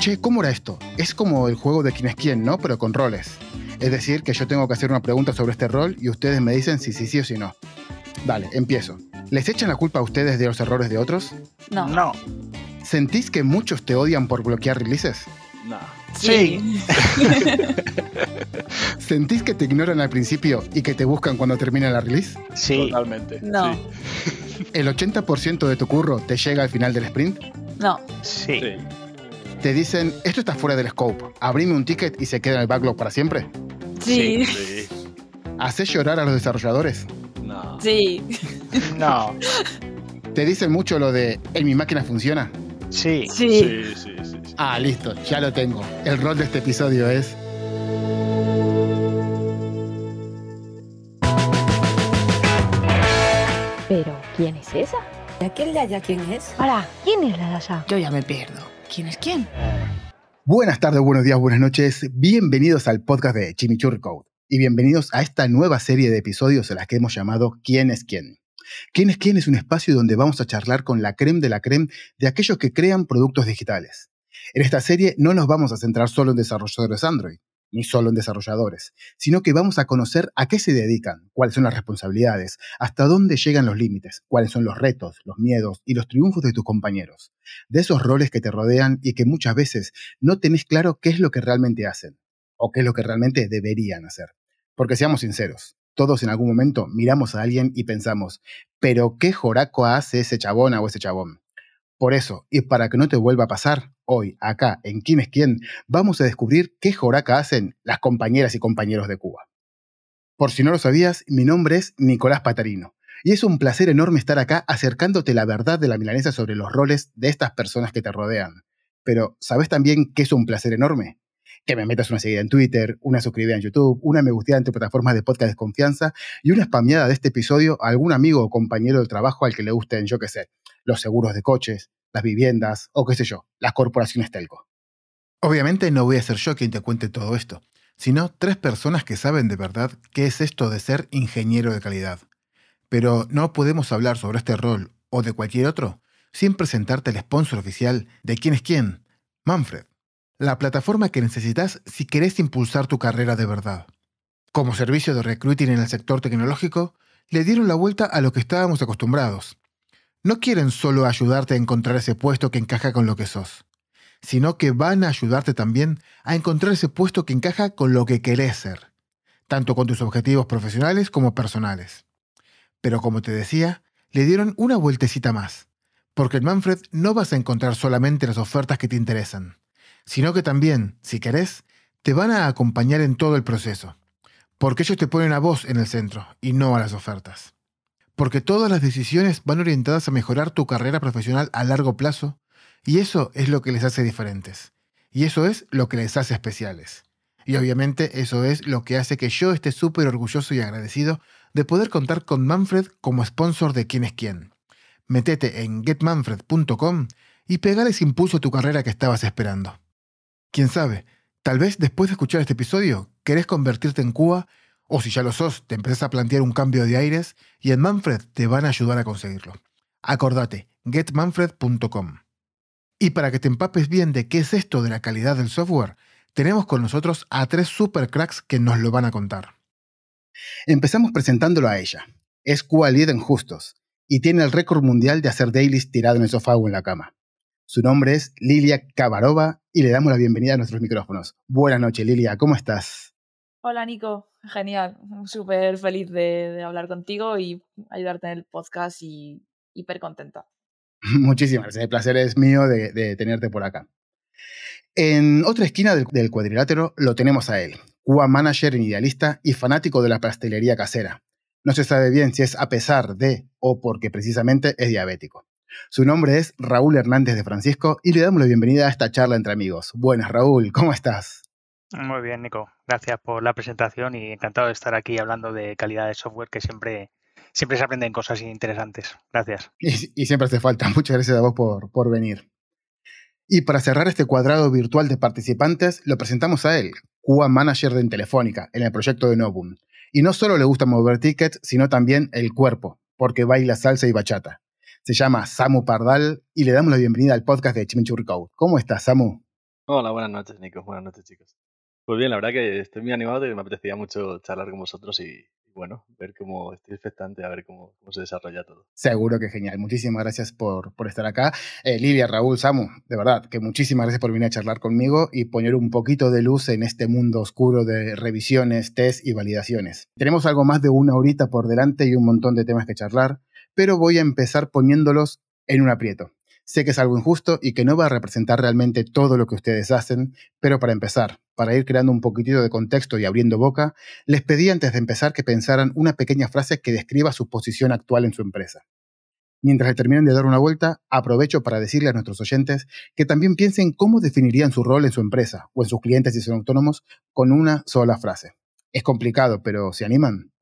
che, ¿cómo era esto? Es como el juego de quién es quién, ¿no? Pero con roles. Es decir, que yo tengo que hacer una pregunta sobre este rol y ustedes me dicen si sí, sí o si no. Dale, empiezo. ¿Les echan la culpa a ustedes de los errores de otros? No. No. ¿Sentís que muchos te odian por bloquear releases? No. Sí. ¿Sentís que te ignoran al principio y que te buscan cuando termina la release? Sí. Totalmente. No. Sí. ¿El 80% de tu curro te llega al final del sprint? No. Sí. Sí. ¿Te dicen, esto está fuera del scope, abrime un ticket y se queda en el backlog para siempre? Sí. Sí. ¿Haces llorar a los desarrolladores? No. Sí. No. ¿Te dicen mucho lo de, en mi máquina funciona? Sí. Sí. Sí, sí, sí. sí. Ah, listo, ya lo tengo. El rol de este episodio es... Pero, ¿quién es esa? ¿Y aquel de allá quién es? Para, ¿quién es la de allá? Yo ya me pierdo. ¿Quién es quién? Buenas tardes, buenos días, buenas noches. Bienvenidos al podcast de Chimichurri Code. Y bienvenidos a esta nueva serie de episodios a la que hemos llamado ¿Quién es quién? ¿Quién es quién? Es un espacio donde vamos a charlar con la creme de la creme de aquellos que crean productos digitales. En esta serie no nos vamos a centrar solo en desarrolladores Android, ni solo en desarrolladores, sino que vamos a conocer a qué se dedican, cuáles son las responsabilidades, hasta dónde llegan los límites, cuáles son los retos, los miedos y los triunfos de tus compañeros, de esos roles que te rodean y que muchas veces no tenés claro qué es lo que realmente hacen, o qué es lo que realmente deberían hacer. Porque seamos sinceros, todos en algún momento miramos a alguien y pensamos, pero ¿qué joraco hace ese chabona o ese chabón? Por eso, y para que no te vuelva a pasar, hoy, acá, en Quién es quién, vamos a descubrir qué joraca hacen las compañeras y compañeros de Cuba. Por si no lo sabías, mi nombre es Nicolás Patarino, y es un placer enorme estar acá acercándote la verdad de la milanesa sobre los roles de estas personas que te rodean. Pero, ¿sabes también qué es un placer enorme? Que me metas una seguida en Twitter, una suscribida en YouTube, una me gusteada en tu plataforma de podcast de confianza y una spameada de este episodio a algún amigo o compañero del trabajo al que le gusten, yo qué sé, los seguros de coches, las viviendas o qué sé yo, las corporaciones telco. Obviamente no voy a ser yo quien te cuente todo esto, sino tres personas que saben de verdad qué es esto de ser ingeniero de calidad. Pero no podemos hablar sobre este rol o de cualquier otro sin presentarte el sponsor oficial de quién es quién, Manfred, la plataforma que necesitas si querés impulsar tu carrera de verdad. Como servicio de recruiting en el sector tecnológico, le dieron la vuelta a lo que estábamos acostumbrados. No quieren solo ayudarte a encontrar ese puesto que encaja con lo que sos, sino que van a ayudarte también a encontrar ese puesto que encaja con lo que querés ser, tanto con tus objetivos profesionales como personales. Pero como te decía, le dieron una vueltecita más, porque en Manfred no vas a encontrar solamente las ofertas que te interesan, sino que también, si querés, te van a acompañar en todo el proceso, porque ellos te ponen a vos en el centro y no a las ofertas. Porque todas las decisiones van orientadas a mejorar tu carrera profesional a largo plazo, y eso es lo que les hace diferentes. Y eso es lo que les hace especiales. Y obviamente eso es lo que hace que yo esté súper orgulloso y agradecido de poder contar con Manfred como sponsor de quién es quién. Metete en getmanfred.com y pegales impulso a tu carrera que estabas esperando. Quién sabe, tal vez después de escuchar este episodio querés convertirte en Cuba o si ya lo sos, te empezás a plantear un cambio de aires y en Manfred te van a ayudar a conseguirlo. Acordate, getmanfred.com. Y para que te empapes bien de qué es esto de la calidad del software, tenemos con nosotros a tres super cracks que nos lo van a contar. Empezamos presentándolo a ella. Es Cuba Lead en Justos y tiene el récord mundial de hacer dailies tirado en el sofá o en la cama. Su nombre es Lilia Kabarova y le damos la bienvenida a nuestros micrófonos. Buenas noches, Lilia, ¿cómo estás? Hola, Nico. Genial. Súper feliz de, de hablar contigo y ayudarte en el podcast y hiper contenta. Muchísimas gracias. El placer es mío de, de tenerte por acá. En otra esquina del, del, cuadrilátero lo tenemos a él, Cuba Manager en idealista y fanático de la pastelería casera. No se sabe bien si es a pesar de o porque precisamente es diabético. Su nombre es Raúl Hernández de Francisco y le damos la bienvenida a esta charla entre amigos. Buenas, Raúl, ¿cómo estás? Muy bien, Nico. Gracias por la presentación y encantado de estar aquí hablando de calidad de software que siempre, siempre se aprenden cosas interesantes. Gracias. Y, y siempre hace falta. Muchas gracias a vos por, por venir. Y para cerrar este cuadrado virtual de participantes, lo presentamos a él, Cuba Manager de Telefónica, en el proyecto de Novum. Y no solo le gusta mover tickets, sino también el cuerpo, porque baila salsa y bachata. Se llama Samu Pardal y le damos la bienvenida al podcast de Chimichurri Code. ¿Cómo estás, Samu? Hola, buenas noches, Nico. Buenas noches, chicos. Pues bien, la verdad que estoy muy animado y me apetecía mucho charlar con vosotros y, bueno, ver cómo estoy expectante a ver cómo, se desarrolla todo. Seguro que genial. Muchísimas gracias por, estar acá. Eh, Lidia, Raúl, Samu, de verdad, que muchísimas gracias por venir a charlar conmigo y poner un poquito de luz en este mundo oscuro de revisiones, test y validaciones. Tenemos algo más de una horita por delante y un montón de temas que charlar, pero voy a empezar poniéndolos en un aprieto. Sé que es algo injusto y que no va a representar realmente todo lo que ustedes hacen, pero para empezar, para ir creando un poquitito de contexto y abriendo boca, les pedí antes de empezar que pensaran una pequeña frase que describa su posición actual en su empresa. Mientras le terminen de dar una vuelta, aprovecho para decirle a nuestros oyentes que también piensen cómo definirían su rol en su empresa o en sus clientes si son autónomos con una sola frase. Es complicado, pero ¿se animan?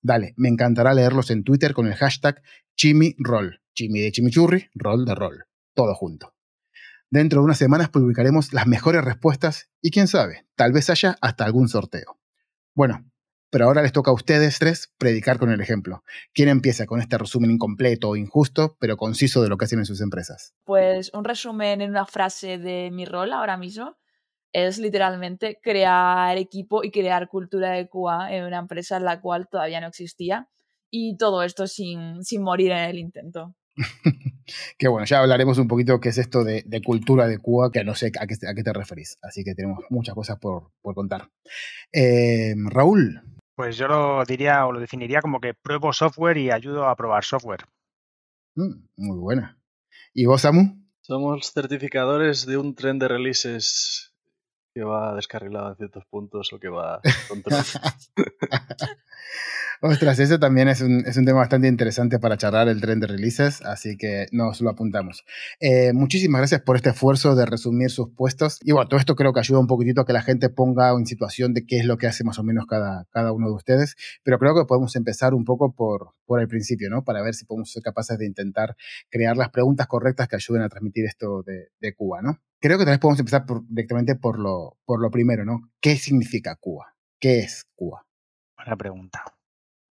Dale, me encantará leerlos en Twitter con el hashtag ChimiRoll. Chimi de chimichurri, rol de rol. Todo junto. Dentro de unas semanas publicaremos las mejores respuestas y quién sabe, tal vez haya hasta algún sorteo. Bueno, pero ahora les toca a ustedes tres predicar con el ejemplo. ¿Quién empieza con este resumen incompleto o injusto, pero conciso de lo que hacen en sus empresas? Pues un resumen en una frase de mi rol ahora mismo es literalmente crear equipo y crear cultura de QA en una empresa en la cual todavía no existía. Y todo esto sin, sin morir en el intento. que bueno, ya hablaremos un poquito qué es esto de, cultura de Cuba, que no sé a qué, a qué, te referís. Así que tenemos muchas cosas por, contar. Eh, Raúl. Pues yo lo diría o lo definiría como que pruebo software y ayudo a probar software. Mm, muy buena. ¿Y vos, Samu? Somos certificadores de un tren de releases que va descarrilado en ciertos puntos o que va contra. Ostras, eso también es un, es un, tema bastante interesante para charlar el tren de releases, así que nos lo apuntamos. Eh, muchísimas gracias por este esfuerzo de resumir sus puestos. Y bueno, todo esto creo que ayuda un poquitito a que la gente ponga en situación de qué es lo que hace más o menos cada, cada uno de ustedes. Pero creo que podemos empezar un poco por, por el principio, ¿no? Para ver si podemos ser capaces de intentar crear las preguntas correctas que ayuden a transmitir esto de, de Cuba, ¿no? Creo que tal vez podemos empezar directamente por lo, por lo primero, ¿no? ¿Qué significa Cuba? ¿Qué es Cuba? Buena pregunta.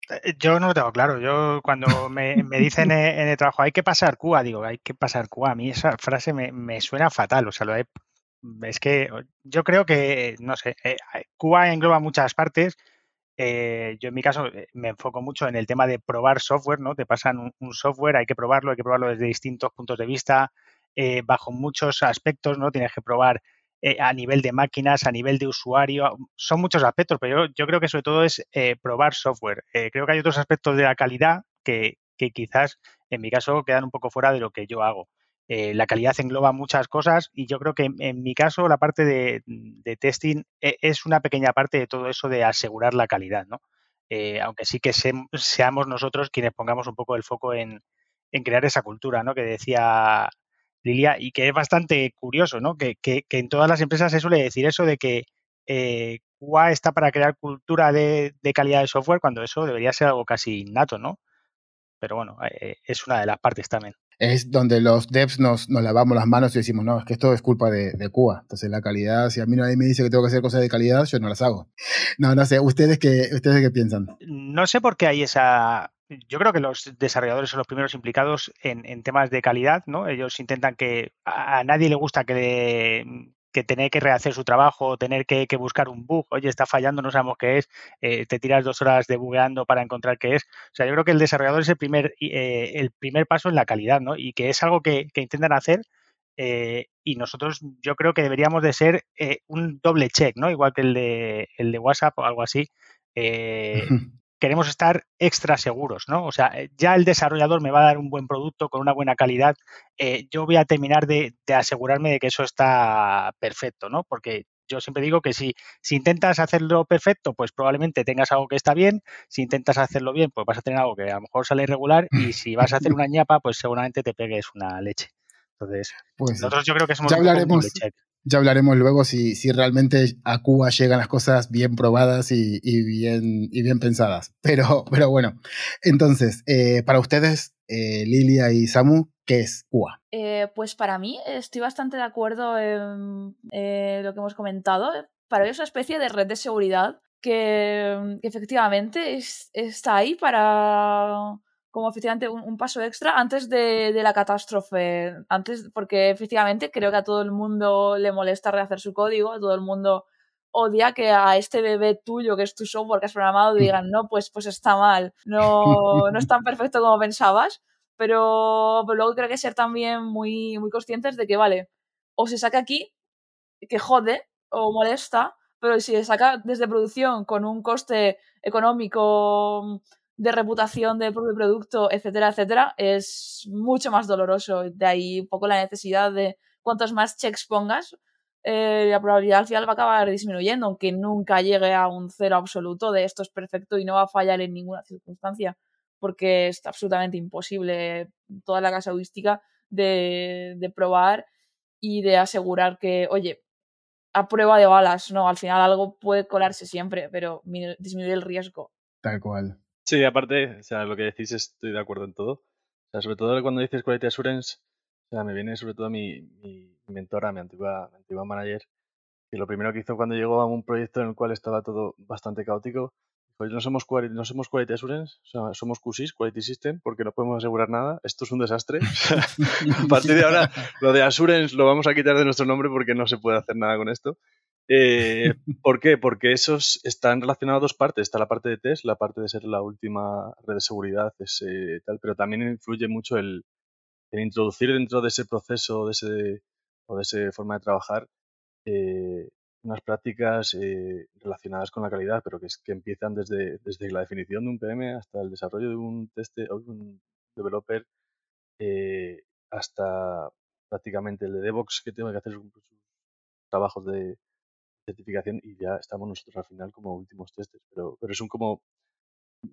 Eh, yo no lo tengo claro. Yo cuando me, dicen en el trabajo hay que pasar Cuba, digo, hay que pasar Cuba. A mí esa frase me, suena fatal. O sea, lo es que yo creo que, no sé, eh, Cuba engloba muchas partes. Eh, yo en mi caso me enfoco mucho en el tema de probar software, ¿no? Te pasan un, software, hay que probarlo, hay que probarlo desde distintos puntos de vista, bajo muchos aspectos, ¿no? Tienes que probar eh, a nivel de máquinas, a nivel de usuario. Son muchos aspectos, pero yo, creo que sobre todo es eh, probar software. Eh, creo que hay otros aspectos de la calidad que, quizás, en mi caso, quedan un poco fuera de lo que yo hago. la calidad engloba muchas cosas y yo creo que en, mi caso la parte de, testing es una pequeña parte de todo eso de asegurar la calidad, ¿no? aunque sí que seamos nosotros quienes pongamos un poco el foco en, en crear esa cultura, ¿no? Que decía Lilia, y que es bastante curioso, ¿no? Que, en todas las empresas se suele decir eso de que eh, QA está para crear cultura de, calidad de software, cuando eso debería ser algo casi innato, ¿no? Pero bueno, eh, es una de las partes también. Es donde los devs nos, lavamos las manos y decimos, no, es que esto es culpa de, de QA. Entonces la calidad, si a mí nadie me dice que tengo que hacer cosas de calidad, yo no las hago. No, no sé, ¿ustedes qué, ustedes qué piensan? No sé por qué hay esa, yo creo que los desarrolladores son los primeros implicados en, temas de calidad, ¿no? Ellos intentan que a, nadie le gusta que, que tener que rehacer su trabajo, tener que, buscar un bug, oye, está fallando, no sabemos qué es, eh, te tiras dos horas debugueando para encontrar qué es. O sea, yo creo que el desarrollador es el primer, eh, el primer paso en la calidad, ¿no? Y que es algo que, intentan hacer eh, y nosotros yo creo que deberíamos de ser un doble check, ¿no? Igual que el de, el de WhatsApp o algo así queremos estar extra seguros, ¿no? O sea, eh, ya el desarrollador me va a dar un buen producto con una buena calidad, eh, yo voy a terminar de, asegurarme de que eso está perfecto, ¿no? Porque yo siempre digo que si, si intentas hacerlo perfecto, pues probablemente tengas algo que está bien, si intentas hacerlo bien, pues vas a tener algo que a lo mejor sale irregular y si vas a hacer una ñapa, pues seguramente te pegues una leche. Entonces, pues nosotros yo creo que somos ya hablaremos, ya hablaremos luego si, si realmente a Cuba llegan las cosas bien probadas y, bien, y bien pensadas. Pero, pero bueno, entonces, eh, para ustedes, eh, Lilia y Samu, ¿qué es Cuba? Eh, pues para mí estoy bastante de acuerdo en lo que hemos comentado. Para mí es una especie de red de seguridad que, efectivamente está ahí para como efectivamente un, un paso extra antes de, de, la catástrofe. Antes, porque efectivamente creo que a todo el mundo le molesta rehacer su código, a todo el mundo odia que a este bebé tuyo, que es tu software que has programado, digan, no, pues, pues está mal, no, no es tan perfecto como pensabas. Pero, pero luego creo que ser también muy, muy conscientes de que, vale, o se saca aquí, que jode o molesta, pero si se saca desde producción con un coste económico de reputación del propio producto, etcétera, etcétera, es mucho más doloroso. De ahí un poco la necesidad de cuantos más checks pongas, eh, la probabilidad al final va a acabar disminuyendo, aunque nunca llegue a un cero absoluto de esto es perfecto y no va a fallar en ninguna circunstancia, porque es absolutamente imposible toda la casuística de, de probar y de asegurar que, oye, a prueba de balas, no, al final algo puede colarse siempre, pero disminuir el riesgo. Tal cual. Sí, aparte, o sea, lo que decís estoy de acuerdo en todo. O sea, sobre todo cuando dices Quality Assurance, o sea, me viene sobre todo mi, mi mentora, mi antigua, mi antigua manager, que lo primero que hizo cuando llegó a un proyecto en el cual estaba todo bastante caótico, dijo, no somos, no somos Quality Assurance, o sea, somos QSIS, Quality System, porque no podemos asegurar nada, esto es un desastre. a partir de ahora, lo de Assurance lo vamos a quitar de nuestro nombre porque no se puede hacer nada con esto. Eh, ¿Por qué? Porque esos están relacionados a dos partes. Está la parte de test, la parte de ser la última red de seguridad, ese, tal, pero también influye mucho el, el, introducir dentro de ese proceso de ese, o de esa forma de trabajar eh, unas prácticas eh, relacionadas con la calidad, pero que, es, que empiezan desde, desde, la definición de un PM hasta el desarrollo de un teste o un developer, eh, hasta prácticamente el de DevOps que tiene que hacer trabajos de, certificación y ya estamos nosotros al final como últimos testes. Pero, pero es un como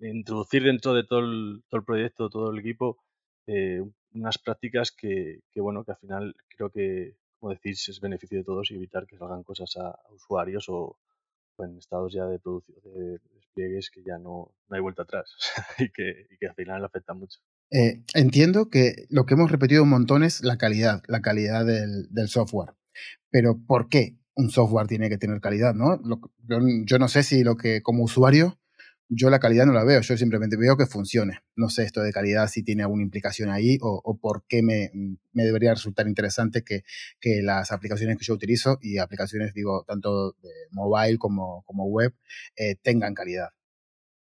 introducir dentro de todo el, todo el proyecto, todo el equipo, eh, unas prácticas que, que, bueno, que al final creo que, como decís, es beneficio de todos y evitar que salgan cosas a, usuarios o, en estados ya de producción, de despliegues que ya no, no hay vuelta atrás y, que, que al final afectan mucho. Eh, entiendo que lo que hemos repetido un montón es la calidad, la calidad del software. Pero ¿por qué? Un software tiene que tener calidad, ¿no? Lo, yo, yo, no sé si lo que como usuario yo la calidad no la veo, yo simplemente veo que funcione. No sé esto de calidad si tiene alguna implicación ahí o, por qué me, me, debería resultar interesante que, que, las aplicaciones que yo utilizo y aplicaciones, digo, tanto de mobile como, como web, eh, tengan calidad.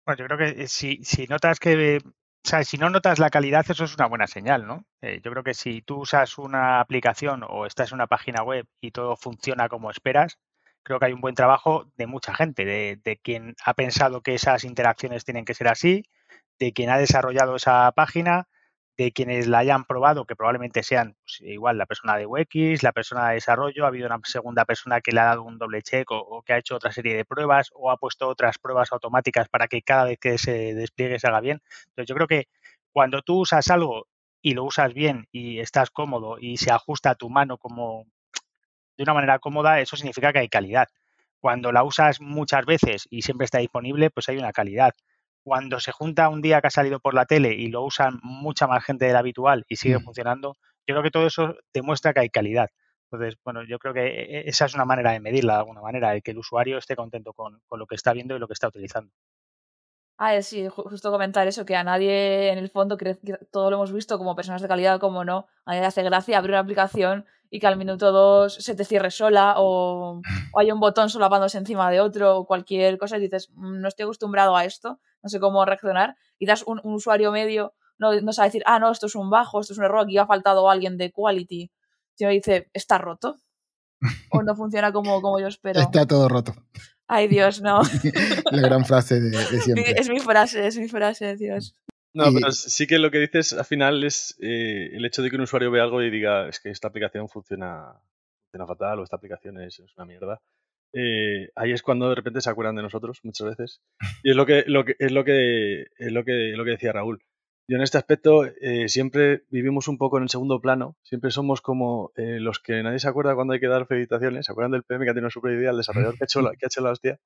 Bueno, yo creo que si, si notas que o sea, si no notas la calidad, eso es una buena señal, ¿no? Eh, yo creo que si tú usas una aplicación o estás en una página web y todo funciona como esperas, creo que hay un buen trabajo de mucha gente, de, de, quien ha pensado que esas interacciones tienen que ser así, de quien ha desarrollado esa página, de quienes la hayan probado, que probablemente sean pues, igual la persona de UX, la persona de desarrollo, ha habido una segunda persona que le ha dado un doble check o, o, que ha hecho otra serie de pruebas o ha puesto otras pruebas automáticas para que cada vez que se despliegue se haga bien. Entonces yo creo que cuando tú usas algo y lo usas bien y estás cómodo y se ajusta a tu mano como de una manera cómoda, eso significa que hay calidad. Cuando la usas muchas veces y siempre está disponible, pues hay una calidad cuando se junta un día que ha salido por la tele y lo usan mucha más gente de la habitual y sigue mm. funcionando, yo creo que todo eso demuestra que hay calidad. Entonces, bueno, yo creo que e, e, esa es una manera de medirla de alguna manera, de que el usuario esté contento con, con lo que está viendo y lo que está utilizando. Ah, sí, justo comentar eso, que a nadie en el fondo, cree que todo lo hemos visto como personas de calidad, como no, a nadie le hace gracia abrir una aplicación y que al minuto dos se te cierre sola o, o hay un botón solapándose encima de otro o cualquier cosa y dices, mm, no estoy acostumbrado a esto, no sé cómo reaccionar. Quizás un, un usuario medio no, no sabe decir, ah, no, esto es un bajo, esto es un error, aquí ha faltado alguien de quality. Sino dice, está roto o no funciona como, como yo espero. Está todo roto. Ay, Dios, no. La gran frase de, de, siempre. Es mi frase, es mi frase, Dios. No, y... pero sí que lo que dices al final es eh, el hecho de que un usuario vea algo y diga, es que esta aplicación funciona, funciona fatal o esta aplicación es, es una mierda. Eh, ahí es cuando de repente se acuerdan de nosotros muchas veces. Y es lo que, lo que, es lo que, es lo que, lo que decía Raúl. Yo en este aspecto eh, siempre vivimos un poco en el segundo plano, siempre somos como eh, los que nadie se acuerda cuando hay que dar felicitaciones, se acuerdan del PM que ha tenido super idea, el desarrollador que ha hecho la, que ha hecho la hostia,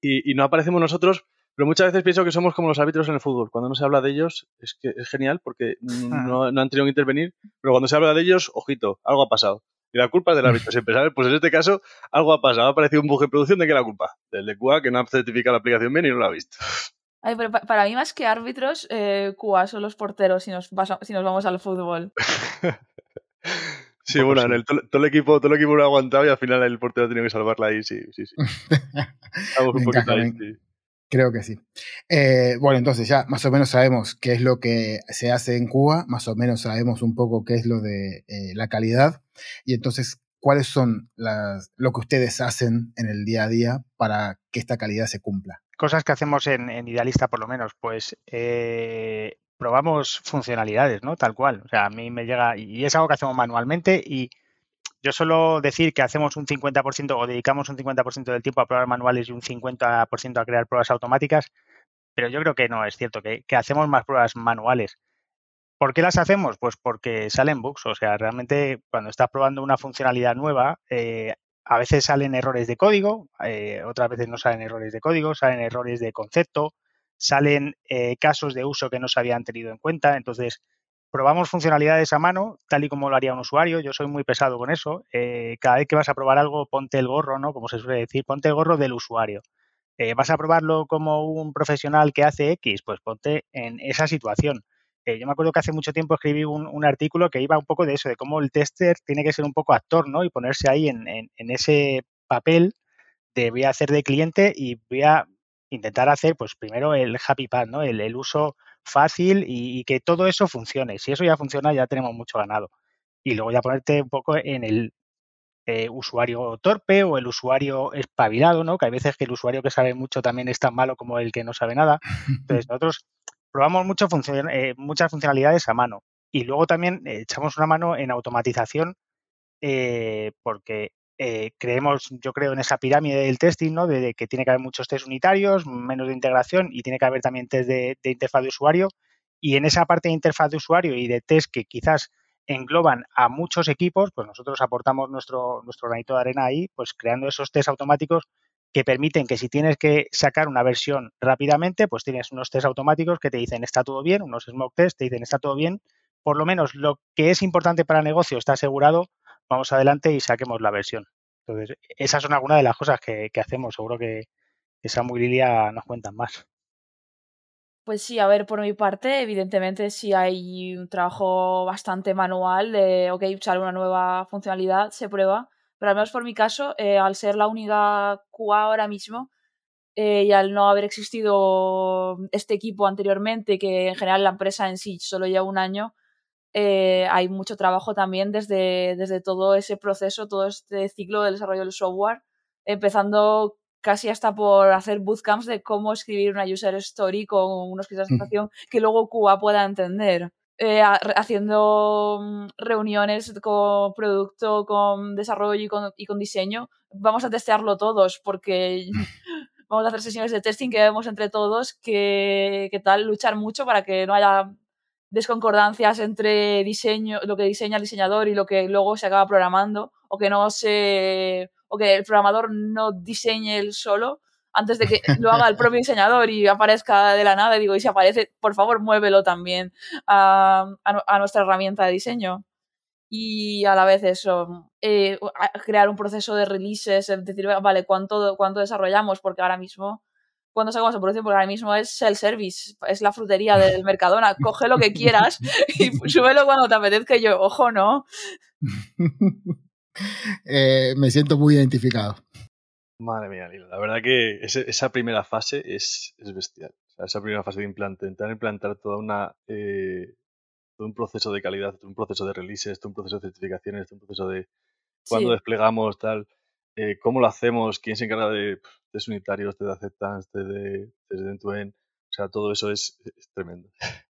y, y, no aparecemos nosotros, pero muchas veces pienso que somos como los árbitros en el fútbol, cuando no se habla de ellos es que es genial porque no, no han tenido que intervenir, pero cuando se habla de ellos, ojito, algo ha pasado. Y la culpa es del árbitro siempre, ¿sabes? Pues en este caso algo ha pasado, ha aparecido un bug en producción de que la culpa, del de QA que no ha certificado la aplicación bien y no lo ha visto. Ay, pero pa- para mí, más que árbitros, eh, QA son los porteros si nos, vas- si nos vamos al fútbol. Sí, bueno, sí. en el, todo, todo el equipo, todo el equipo lo ha aguantado y al final el portero ha tenido que salvarla ahí, sí, sí, sí. Un poquito ahí, sí. Creo que sí. Eh, bueno, entonces ya más o menos sabemos qué es lo que se hace en Cuba, más o menos sabemos un poco qué es lo de eh, la calidad y entonces cuáles son las, lo que ustedes hacen en el día a día para que esta calidad se cumpla. Cosas que hacemos en, Idealista, por lo menos, pues eh, probamos funcionalidades, ¿no? Tal cual. O sea, a mí me llega, y es algo que hacemos manualmente y yo suelo decir que hacemos un 50% o dedicamos un 50% del tiempo a probar manuales y un 50% a crear pruebas automáticas, pero yo creo que no es cierto, que, que hacemos más pruebas manuales. ¿Por qué las hacemos? Pues porque salen bugs. O sea, realmente cuando estás probando una funcionalidad nueva, eh, a veces salen errores de código, eh, otras veces no salen errores de código, salen errores de concepto, salen eh, casos de uso que no se habían tenido en cuenta. Entonces, probamos funcionalidades a mano, tal y como lo haría un usuario. Yo soy muy pesado con eso. Eh, cada vez que vas a probar algo, ponte el gorro, ¿no? Como se suele decir, ponte el gorro del usuario. ¿Vas a probarlo como un profesional que hace X? Pues ponte en esa situación. Eh, yo me acuerdo que hace mucho tiempo escribí un, un, artículo que iba un poco de eso, de cómo el tester tiene que ser un poco actor, ¿no? Y ponerse ahí en, en, en ese papel de voy a hacer de cliente y voy a intentar hacer, pues primero el happy path, ¿no? El, el uso fácil y, y, que todo eso funcione. Si eso ya funciona, ya tenemos mucho ganado. Y luego ya ponerte un poco en el eh, usuario torpe o el usuario espabilado, ¿no? Que hay veces que el usuario que sabe mucho también es tan malo como el que no sabe nada. Entonces, nosotros probamos mucho eh, muchas funcionalidades a mano y luego también eh, echamos una mano en automatización eh, porque eh, creemos, yo creo, en esa pirámide del testing, ¿no? De, que tiene que haber muchos test unitarios, menos de integración y tiene que haber también test de, de, interfaz de usuario. Y en esa parte de interfaz de usuario y de test que quizás engloban a muchos equipos, pues nosotros aportamos nuestro, nuestro granito de arena ahí, pues creando esos test automáticos que permiten que si tienes que sacar una versión rápidamente, pues tienes unos test automáticos que te dicen está todo bien, unos smoke test te dicen está todo bien, por lo menos lo que es importante para negocio está asegurado, vamos adelante y saquemos la versión. Entonces, esas son algunas de las cosas que, que hacemos. Seguro que, que Samu y Lilia nos cuentan más. Pues sí, a ver, por mi parte, evidentemente sí hay un trabajo bastante manual de, ok, usar una nueva funcionalidad, se prueba, pero al menos por mi caso, eh, al ser la única QA ahora mismo eh, y al no haber existido este equipo anteriormente, que en general la empresa en sí solo lleva un año, eh, hay mucho trabajo también desde, desde todo ese proceso, todo este ciclo del desarrollo del software, empezando casi hasta por hacer bootcamps de cómo escribir una user story con unos kits de que luego QA pueda entender. Eh, haciendo mm, reuniones con producto, con desarrollo y con, y con, diseño, vamos a testearlo todos porque vamos a hacer sesiones de testing que vemos entre todos que, que tal luchar mucho para que no haya desconcordancias entre diseño, lo que diseña el diseñador y lo que luego se acaba programando o que no se o que el programador no diseñe él solo antes de que lo haga el propio diseñador y aparezca de la nada, digo, y si aparece, por favor, muévelo también a, a, a nuestra herramienta de diseño. Y a la vez eso, eh, crear un proceso de releases, es decir, vale, ¿cuánto, cuánto desarrollamos? Porque ahora mismo, cuando sacamos en producción, porque ahora mismo es self-service, es la frutería del Mercadona, coge lo que quieras y súbelo cuando te apetezca. Y yo, ojo, no. eh, me siento muy identificado. Madre mía, Lila. La verdad que ese, esa primera fase es, es bestial. O sea, esa primera fase de implantar, intentar implantar toda una, eh, todo un proceso de calidad, todo un proceso de releases, todo un proceso de certificaciones, todo un proceso de cuándo sí. desplegamos, tal, eh, cómo lo hacemos, quién se encarga de test unitarios, de acceptance, de, de end-to-end. O sea, todo eso es, es tremendo.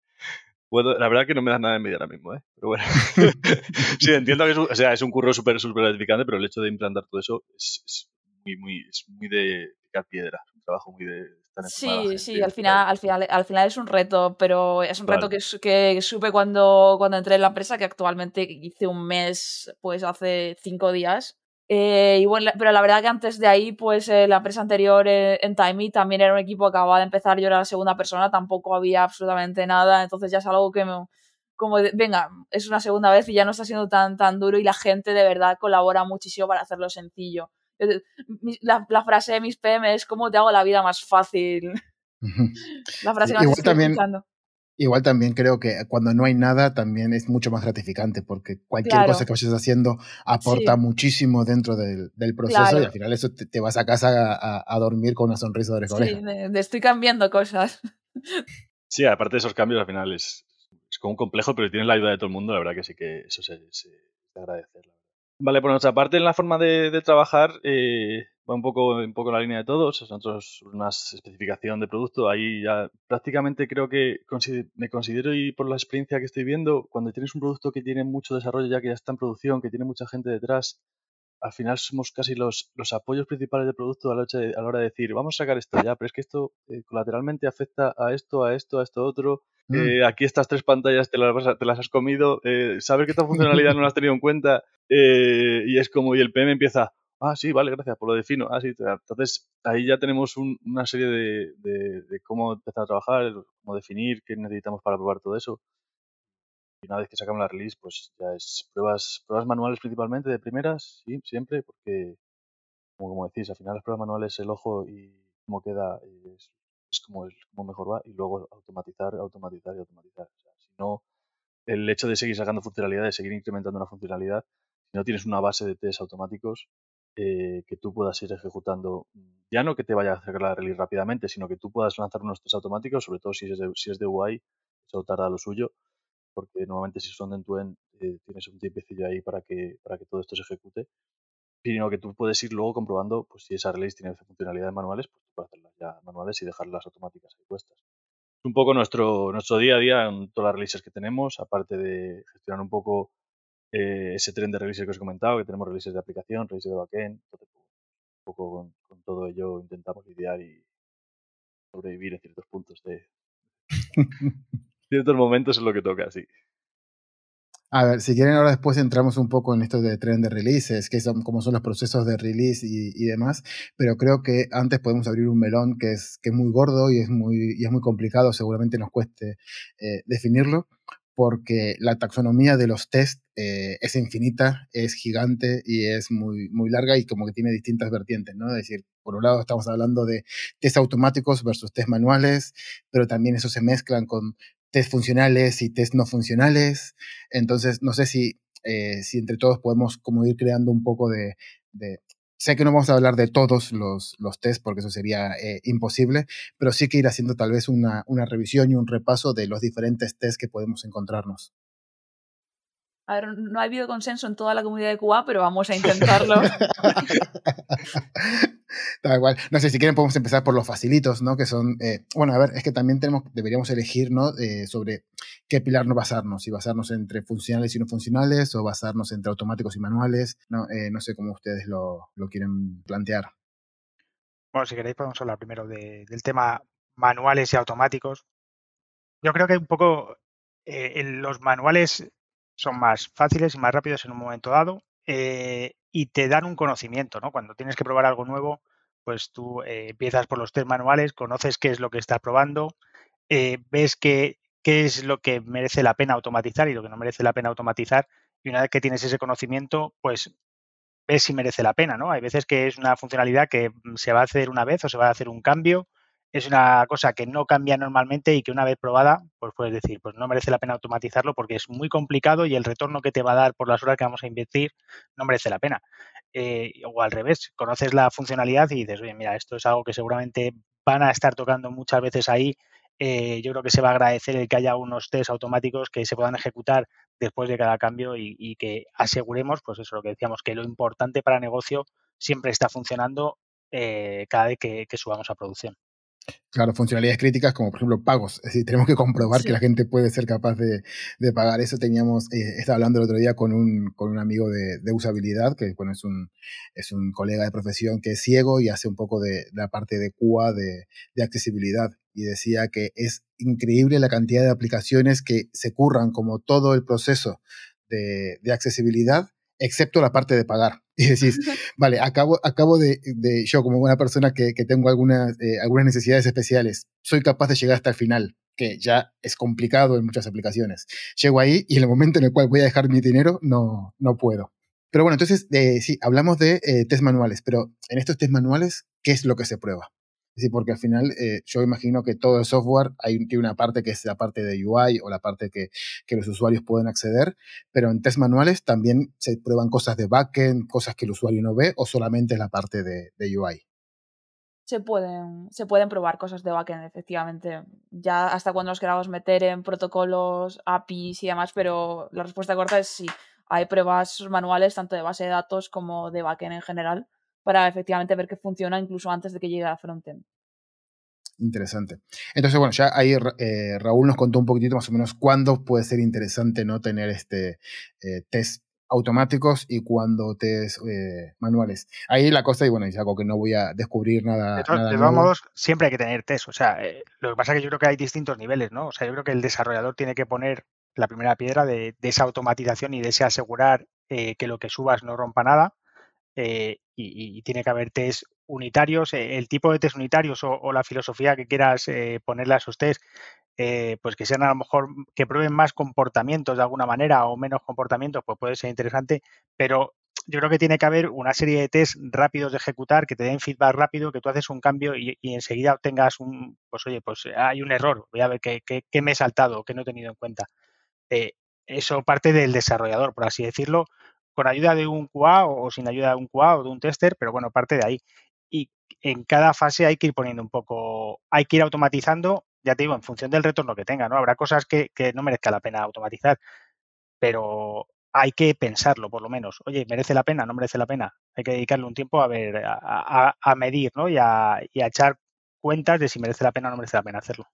Puedo, la verdad que no me da nada de envidia ahora mismo, ¿eh? Pero bueno. sí, entiendo que es un, o sea, es un curro súper, súper gratificante, pero el hecho de implantar todo eso es, es muy, muy, es muy de picar piedra, es un trabajo muy de estar Sí, sí, al final, al final, al final es un reto, pero es un reto que, que supe cuando, cuando entré en la empresa, que actualmente hice un mes, pues hace cinco días. Eh, y bueno, pero la verdad que antes de ahí, pues eh, la empresa anterior eh, en Timey también era un equipo que acababa de empezar, yo era la segunda persona, tampoco había absolutamente nada, entonces ya es algo que me, como, de, venga, es una segunda vez y ya no está siendo tan, tan duro y la gente de verdad colabora muchísimo para hacerlo sencillo. La, la frase de mis PM es cómo te hago la vida más fácil. La frase que más Igual también, escuchando. igual también creo que cuando no hay nada también es mucho más gratificante porque cualquier Claro. cosa que vayas haciendo aporta Sí. muchísimo dentro del, del proceso y al final eso te, te vas a casa a, a- a dormir con una sonrisa de oreja Sí, oreja. de, de estoy cambiando cosas. Sí, aparte de esos cambios, al final es, es como un complejo, pero si tienes la ayuda de todo el mundo, la verdad que sí que eso se, se, se agradece. Vale, por nuestra parte, en la forma de, de trabajar, eh, va un poco, un poco en la línea de todos. Nosotros, una especificación de producto, ahí ya prácticamente creo que me considero, y por la experiencia que estoy viendo, cuando tienes un producto que tiene mucho desarrollo ya, que ya está en producción, que tiene mucha gente detrás, al final somos casi los, los apoyos principales del producto a la, hora de, a la hora de decir, vamos a sacar esto ya, pero es que esto eh, colateralmente afecta a esto, a esto, a esto otro. Mm. Eh, aquí estas tres pantallas te las, te las has comido, eh, sabes que esta funcionalidad no la has tenido en cuenta eh, y es como, y el PM empieza, ah, sí, vale, gracias, pues lo defino, ah, sí, entonces ahí ya tenemos un- una serie de, de- de cómo empezar a trabajar, cómo definir qué necesitamos para probar todo eso. Y una vez que sacamos la release, pues ya es pruebas, pruebas manuales principalmente de primeras, sí, siempre, porque como, decís, al final las pruebas manuales, el ojo y cómo queda es, es como, el, mejor va, y luego automatizar, automatizar y automatizar. Si no, el hecho de seguir sacando funcionalidades, seguir incrementando una funcionalidad, si no tienes una base de test automáticos eh, que tú puedas ir ejecutando, ya no que te vaya a hacer la release rápidamente, sino que tú puedas lanzar unos test automáticos, sobre todo si es de, si es de UI, eso tarda lo suyo, porque normalmente si son de end-to-end eh, tienes un tiempecillo ahí para que, para que todo esto se ejecute, sino que tú puedes ir luego comprobando pues, si esa release tiene funcionalidades manuales, pues tú puedes hacerlas ya manuales y dejarlas automáticas ahí puestas. Es un poco nuestro, nuestro día a día en todas las releases que tenemos, aparte de gestionar un poco eh, ese tren de releases que os he comentado, que tenemos releases de aplicación, releases de backend, entonces, pues, un poco con, con todo ello intentamos lidiar y sobrevivir en ciertos puntos de ciertos momentos es lo que toca, sí. A ver, si quieren ahora después entramos un poco en esto de tren de releases, que son cómo son los procesos de release y, demás, pero creo que antes podemos abrir un melón que es, que es muy gordo y es muy, y es muy complicado, seguramente nos cueste eh, definirlo, porque la taxonomía de los test eh, es infinita, es gigante y es muy, muy larga y como que tiene distintas vertientes, ¿no? Es decir, por un lado estamos hablando de test automáticos versus test manuales, pero también eso se mezclan con test funcionales y test no funcionales. Entonces, no sé si, eh, si entre todos podemos como ir creando un poco de, de sé que no vamos a hablar de todos los, los tests porque eso sería eh, imposible, pero sí que ir haciendo tal vez una, una, revisión y un repaso de los diferentes tests que podemos encontrarnos. A ver, no ha habido consenso en toda la comunidad de Cuba, pero vamos a intentarlo. Tal cual. No sé, si quieren podemos empezar por los facilitos, ¿no? Que son, eh, bueno, a ver, es que también tenemos, deberíamos elegir, ¿no? Eh, sobre qué pilar no basarnos, si basarnos entre funcionales y no funcionales o basarnos entre automáticos y manuales, ¿no? Eh, no sé cómo ustedes lo, lo, quieren plantear. Bueno, si queréis podemos hablar primero de, del tema manuales y automáticos. Yo creo que un poco eh, los manuales son más fáciles y más rápidos en un momento dado eh, y te dan un conocimiento, ¿no? Cuando tienes que probar algo nuevo, pues tú eh, empiezas por los test manuales, conoces qué es lo que estás probando, eh, ves qué, qué es lo que merece la pena automatizar y lo que no merece la pena automatizar y una vez que tienes ese conocimiento, pues ves si merece la pena, ¿no? Hay veces que es una funcionalidad que mm, se va a hacer una vez o se va a hacer un cambio es una cosa que no cambia normalmente y que una vez probada, pues puedes decir, pues no merece la pena automatizarlo porque es muy complicado y el retorno que te va a dar por las horas que vamos a invertir no merece la pena. Eh, o al revés, conoces la funcionalidad y dices, oye, mira, esto es algo que seguramente van a estar tocando muchas veces ahí. Eh, yo creo que se va a agradecer el que haya unos test automáticos que se puedan ejecutar después de cada cambio y, que aseguremos, pues eso, lo que decíamos, que lo importante para negocio siempre está funcionando eh, cada vez que subamos a producción. Claro, funcionalidades críticas como por ejemplo pagos. Es decir, tenemos que comprobar sí. que la gente puede ser capaz de, de pagar. Eso teníamos, eh, estaba hablando el otro día con un, con un amigo de, de, usabilidad, que bueno, es un, es un colega de profesión que es ciego y hace un poco de, la parte de QA de, de accesibilidad. Y decía que es increíble la cantidad de aplicaciones que se curran como todo el proceso de, de accesibilidad, excepto la parte de pagar. Y decís, vale, acabo, acabo de, de, yo como una persona que, que tengo algunas, eh, algunas necesidades especiales, soy capaz de llegar hasta el final, que ya es complicado en muchas aplicaciones. Llego ahí y en el momento en el cual voy a dejar mi dinero, no, no puedo. Pero bueno, entonces, eh, sí, hablamos de eh, test manuales, pero en estos test manuales, ¿qué es lo que se prueba? Sí, porque al final eh, yo imagino que todo el software hay tiene una parte que es la parte de UI o la parte que, que, los usuarios pueden acceder, pero en test manuales también se prueban cosas de backend, cosas que el usuario no ve o solamente es la parte de, de UI. Se pueden, se pueden probar cosas de backend, efectivamente. Ya hasta cuando nos queramos meter en protocolos, APIs y demás, pero la respuesta corta es sí. Hay pruebas manuales tanto de base de datos como de backend en general para efectivamente ver que funciona incluso antes de que llegue a frontend. Interesante. Entonces, bueno, ya ahí eh, Raúl nos contó un poquitito más o menos cuándo puede ser interesante no tener este eh, test automáticos y cuándo test eh, manuales. Ahí la cosa, y bueno, es algo que no voy a descubrir nada. De, todos modos, siempre hay que tener test. O sea, lo que pasa es que yo creo que hay distintos niveles, ¿no? O sea, yo creo que el desarrollador tiene que poner la primera piedra de, esa automatización y de ese asegurar que lo que subas no rompa nada. Y, y, tiene que haber test unitarios, eh, el tipo de test unitarios o, la filosofía que quieras eh, ponerle a esos test, eh, pues que sean a lo mejor que prueben más comportamientos de alguna manera o menos comportamientos, pues puede ser interesante, pero yo creo que tiene que haber una serie de test rápidos de ejecutar que te den feedback rápido, que tú haces un cambio y, enseguida obtengas un, pues oye, pues hay un error, voy a ver qué, qué, me he saltado, qué no he tenido en cuenta. eso parte del desarrollador, por así decirlo, con ayuda de un QA o sin ayuda de un QA o de un tester, pero bueno, parte de ahí y en cada fase hay que ir poniendo un poco, hay que ir automatizando, ya te digo, en función del retorno que tenga, ¿no? Habrá cosas que, no merezca la pena automatizar, pero hay que pensarlo por lo menos. Oye, ¿merece la pena? ¿No merece la pena? Hay que dedicarle un tiempo a ver, a, medir, ¿no? Y a, echar cuentas de si merece la pena o no merece la pena hacerlo.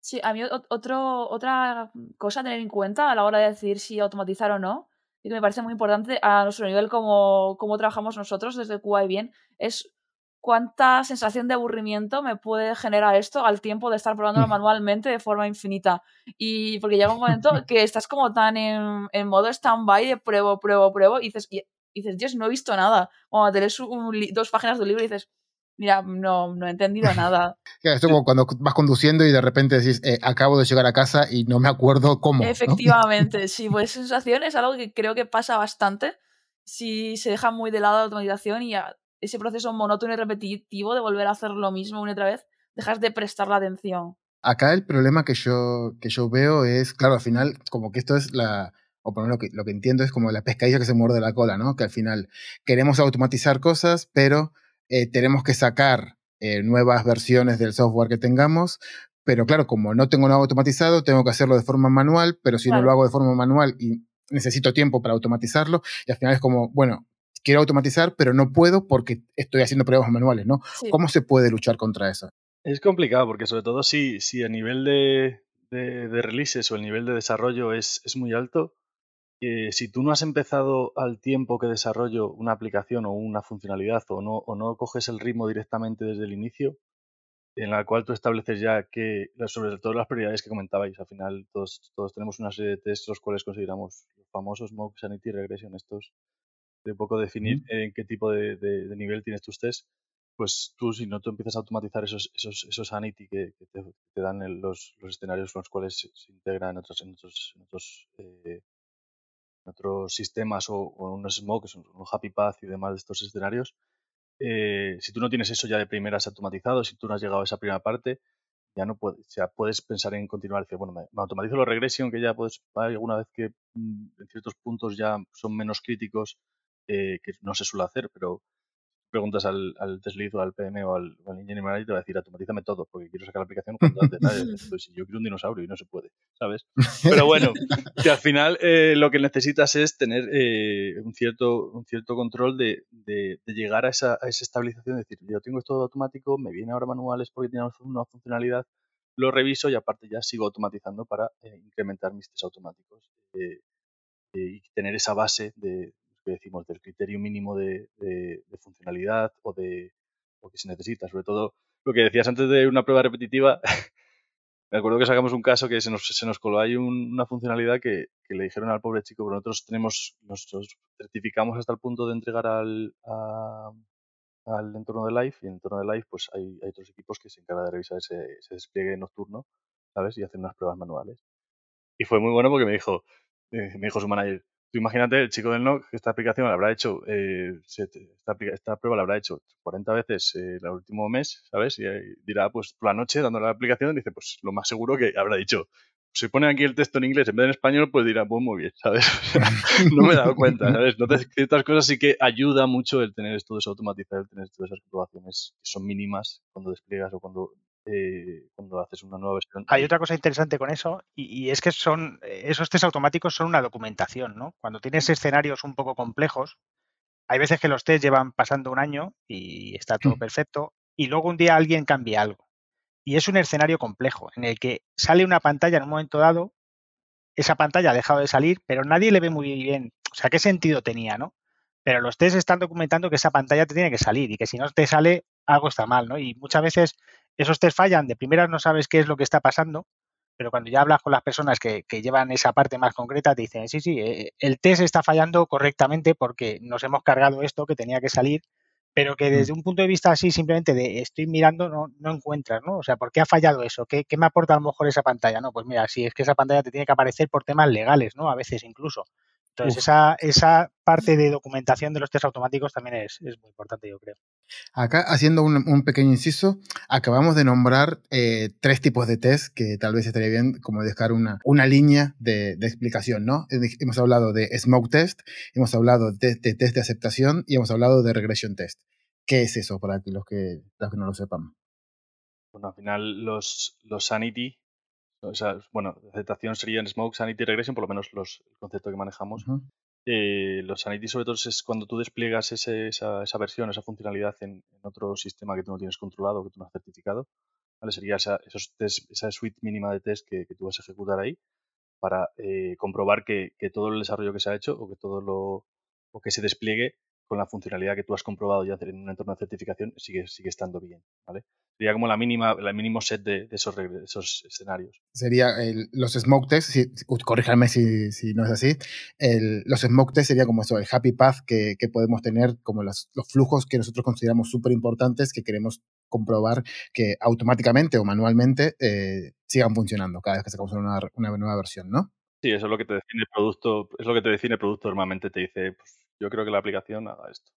Sí, a mí otro, otra cosa a tener en cuenta a la hora de decidir si automatizar o no, y que me parece muy importante a nuestro nivel como, como trabajamos nosotros desde QA y bien, es cuánta sensación de aburrimiento me puede generar esto al tiempo de estar probándolo manualmente de forma infinita. Y porque llega un momento que estás como tan en, en modo stand-by de pruebo, pruebo, pruebo, y dices, y, dices, Dios, no he visto nada. Cuando te lees dos páginas del libro y dices, mira, no, no he entendido nada. es como cuando vas conduciendo y de repente decís, eh, acabo de llegar a casa y no me acuerdo cómo. Efectivamente, sí, pues sensación es algo que creo que pasa bastante si se deja muy de lado la automatización y ese proceso monótono y repetitivo de volver a hacer lo mismo una y otra vez, dejas de prestar la atención. Acá el problema que yo, que yo veo es, claro, al final, como que esto es la, o por lo que, lo que entiendo es como la pescadilla que se muerde la cola, ¿no? Que al final queremos automatizar cosas, pero eh, tenemos que sacar eh, nuevas versiones del software que tengamos, pero claro, como no tengo nada automatizado, tengo que hacerlo de forma manual, pero si no lo hago de forma manual y necesito tiempo para automatizarlo, y al final es como, bueno, quiero automatizar, pero no puedo porque estoy haciendo pruebas manuales, ¿no? ¿Cómo se puede luchar contra eso? Es complicado porque sobre todo si, si a nivel de, de, releases o el nivel de desarrollo es, es muy alto, eh, si tú no has empezado al tiempo que desarrollo una aplicación o una funcionalidad o no, o no coges el ritmo directamente desde el inicio, en la cual tú estableces ya que, sobre todo las prioridades que comentabais, al final todos, todos tenemos una serie de tests los cuales consideramos los famosos Smoke, Sanity, Regression, estos de poco definir en qué tipo de, nivel tienes tus test, pues tú si no tú empiezas a automatizar esos, esos, esos Sanity que, te, dan los, los, escenarios con los cuales se, integran en otros, en otros, en otros, eh, otros sistemas o, o un Smoke, un Happy Path y demás de estos escenarios, eh, si tú no tienes eso ya de primeras automatizado, si tú no has llegado a esa primera parte, ya no puedes, ya puedes pensar en continuar, decir, bueno, me, automatizo los regression, que ya puedes, alguna vez que mm, en ciertos puntos ya son menos críticos, eh, que no se suele hacer, pero preguntas al, al desliz o al PM o al, al Manager y te va a decir, automatízame todo, porque quiero sacar la aplicación cuanto antes. Pues si yo quiero un dinosaurio y no se puede, ¿sabes? Pero bueno, que al final eh, lo que necesitas es tener eh, un, cierto, un cierto control de, de, llegar a esa, a esa estabilización, es decir, yo tengo esto automático, me viene ahora manuales porque tiene una funcionalidad, lo reviso y aparte ya sigo automatizando para incrementar mis test automáticos y tener esa base de, que decimos del criterio mínimo de, funcionalidad o de lo que se necesita. Sobre todo lo que decías antes de una prueba repetitiva, me acuerdo que sacamos un caso que se nos, se nos coló ahí una funcionalidad que, le dijeron al pobre chico, pero nosotros tenemos, nosotros certificamos hasta el punto de entregar al, al entorno de Live y en el entorno de Live pues hay, otros equipos que se encargan de revisar ese, ese, despliegue nocturno, ¿sabes? Y hacen unas pruebas manuales. Y fue muy bueno porque me dijo, eh, me dijo su manager, Tú imagínate, el chico del NOC, que esta aplicación la habrá hecho, eh, esta, esta prueba la habrá hecho 40 veces eh, el último mes, ¿sabes? Y dirá, pues por la noche, dándole la aplicación, dice, pues lo más seguro que habrá dicho. Si pone aquí el texto en inglés en vez de en español, pues dirá, pues muy bien, ¿sabes? no me he dado cuenta, ¿sabes? Entonces, ciertas cosas sí que ayuda mucho el tener todo eso automatizado, el tener todas esas comprobaciones que son mínimas cuando despliegas o cuando, eh, cuando haces una nueva versión. Hay otra cosa interesante con eso y, y es que son eh, esos test automáticos son una documentación, ¿no? Cuando tienes escenarios un poco complejos, hay veces que los test llevan pasando un año y está todo Mm. perfecto y luego un día alguien cambia algo. Y es un escenario complejo en el que sale una pantalla en un momento dado, esa pantalla ha dejado de salir, pero nadie le ve muy bien, o sea, qué sentido tenía, ¿no? Pero los test están documentando que esa pantalla te tiene que salir y que si no te sale, algo está mal, ¿no? Y muchas veces esos test fallan, de primeras no sabes qué es lo que está pasando, pero cuando ya hablas con las personas que, que llevan esa parte más concreta, te dicen, sí, sí, eh, el test está fallando correctamente porque nos hemos cargado esto que tenía que salir, pero que desde un punto de vista así, simplemente de estoy mirando, no, no encuentras, ¿no? O sea, ¿por qué ha fallado eso? ¿Qué, ¿Qué me aporta a lo mejor esa pantalla? No, pues mira, sí, es que esa pantalla te tiene que aparecer por temas legales, ¿no? A veces incluso. Entonces, esa, esa parte de documentación de los test automáticos también es, es muy importante, yo creo. Acá, haciendo un, un pequeño inciso, acabamos de nombrar eh, tres tipos de test que tal vez estaría bien como dejar una, una línea de, de explicación, ¿no? Eh, Hemos hablado de smoke test, hemos hablado de, de test de aceptación y hemos hablado de regression test. ¿Qué es eso para los que, los que no lo sepan? Bueno, al final los, los sanity, o sea, bueno, aceptación serían smoke, sanity, regression, por lo menos los, el concepto que manejamos. Eh, los sanity sobre todo es cuando tú despliegas ese- esa, esa versión, esa funcionalidad en, en otro sistema que tú no tienes controlado, que tú no has certificado. ¿vale? Sería esa, esos test- esa suite mínima de test que, que tú vas a ejecutar ahí para eh, comprobar que, que todo el desarrollo que se ha hecho o que todo lo o que se despliegue con la funcionalidad que tú has comprobado ya en un entorno de certificación sigue, sigue estando bien. ¿vale? Sería como la mínima, el mínimo set de, de esos, de esos escenarios. Sería el- los smoke tests, si, si- corríjanme si, si no es así, el- los smoke tests sería como eso, el happy path que, que podemos tener, como los, los flujos que nosotros consideramos súper importantes, que queremos comprobar que automáticamente o manualmente eh, sigan funcionando cada vez que sacamos una, una nueva versión, ¿no? Sí, eso es lo que te define el producto, es lo que te define el producto normalmente, te dice, pues, yo creo que la aplicación haga esto.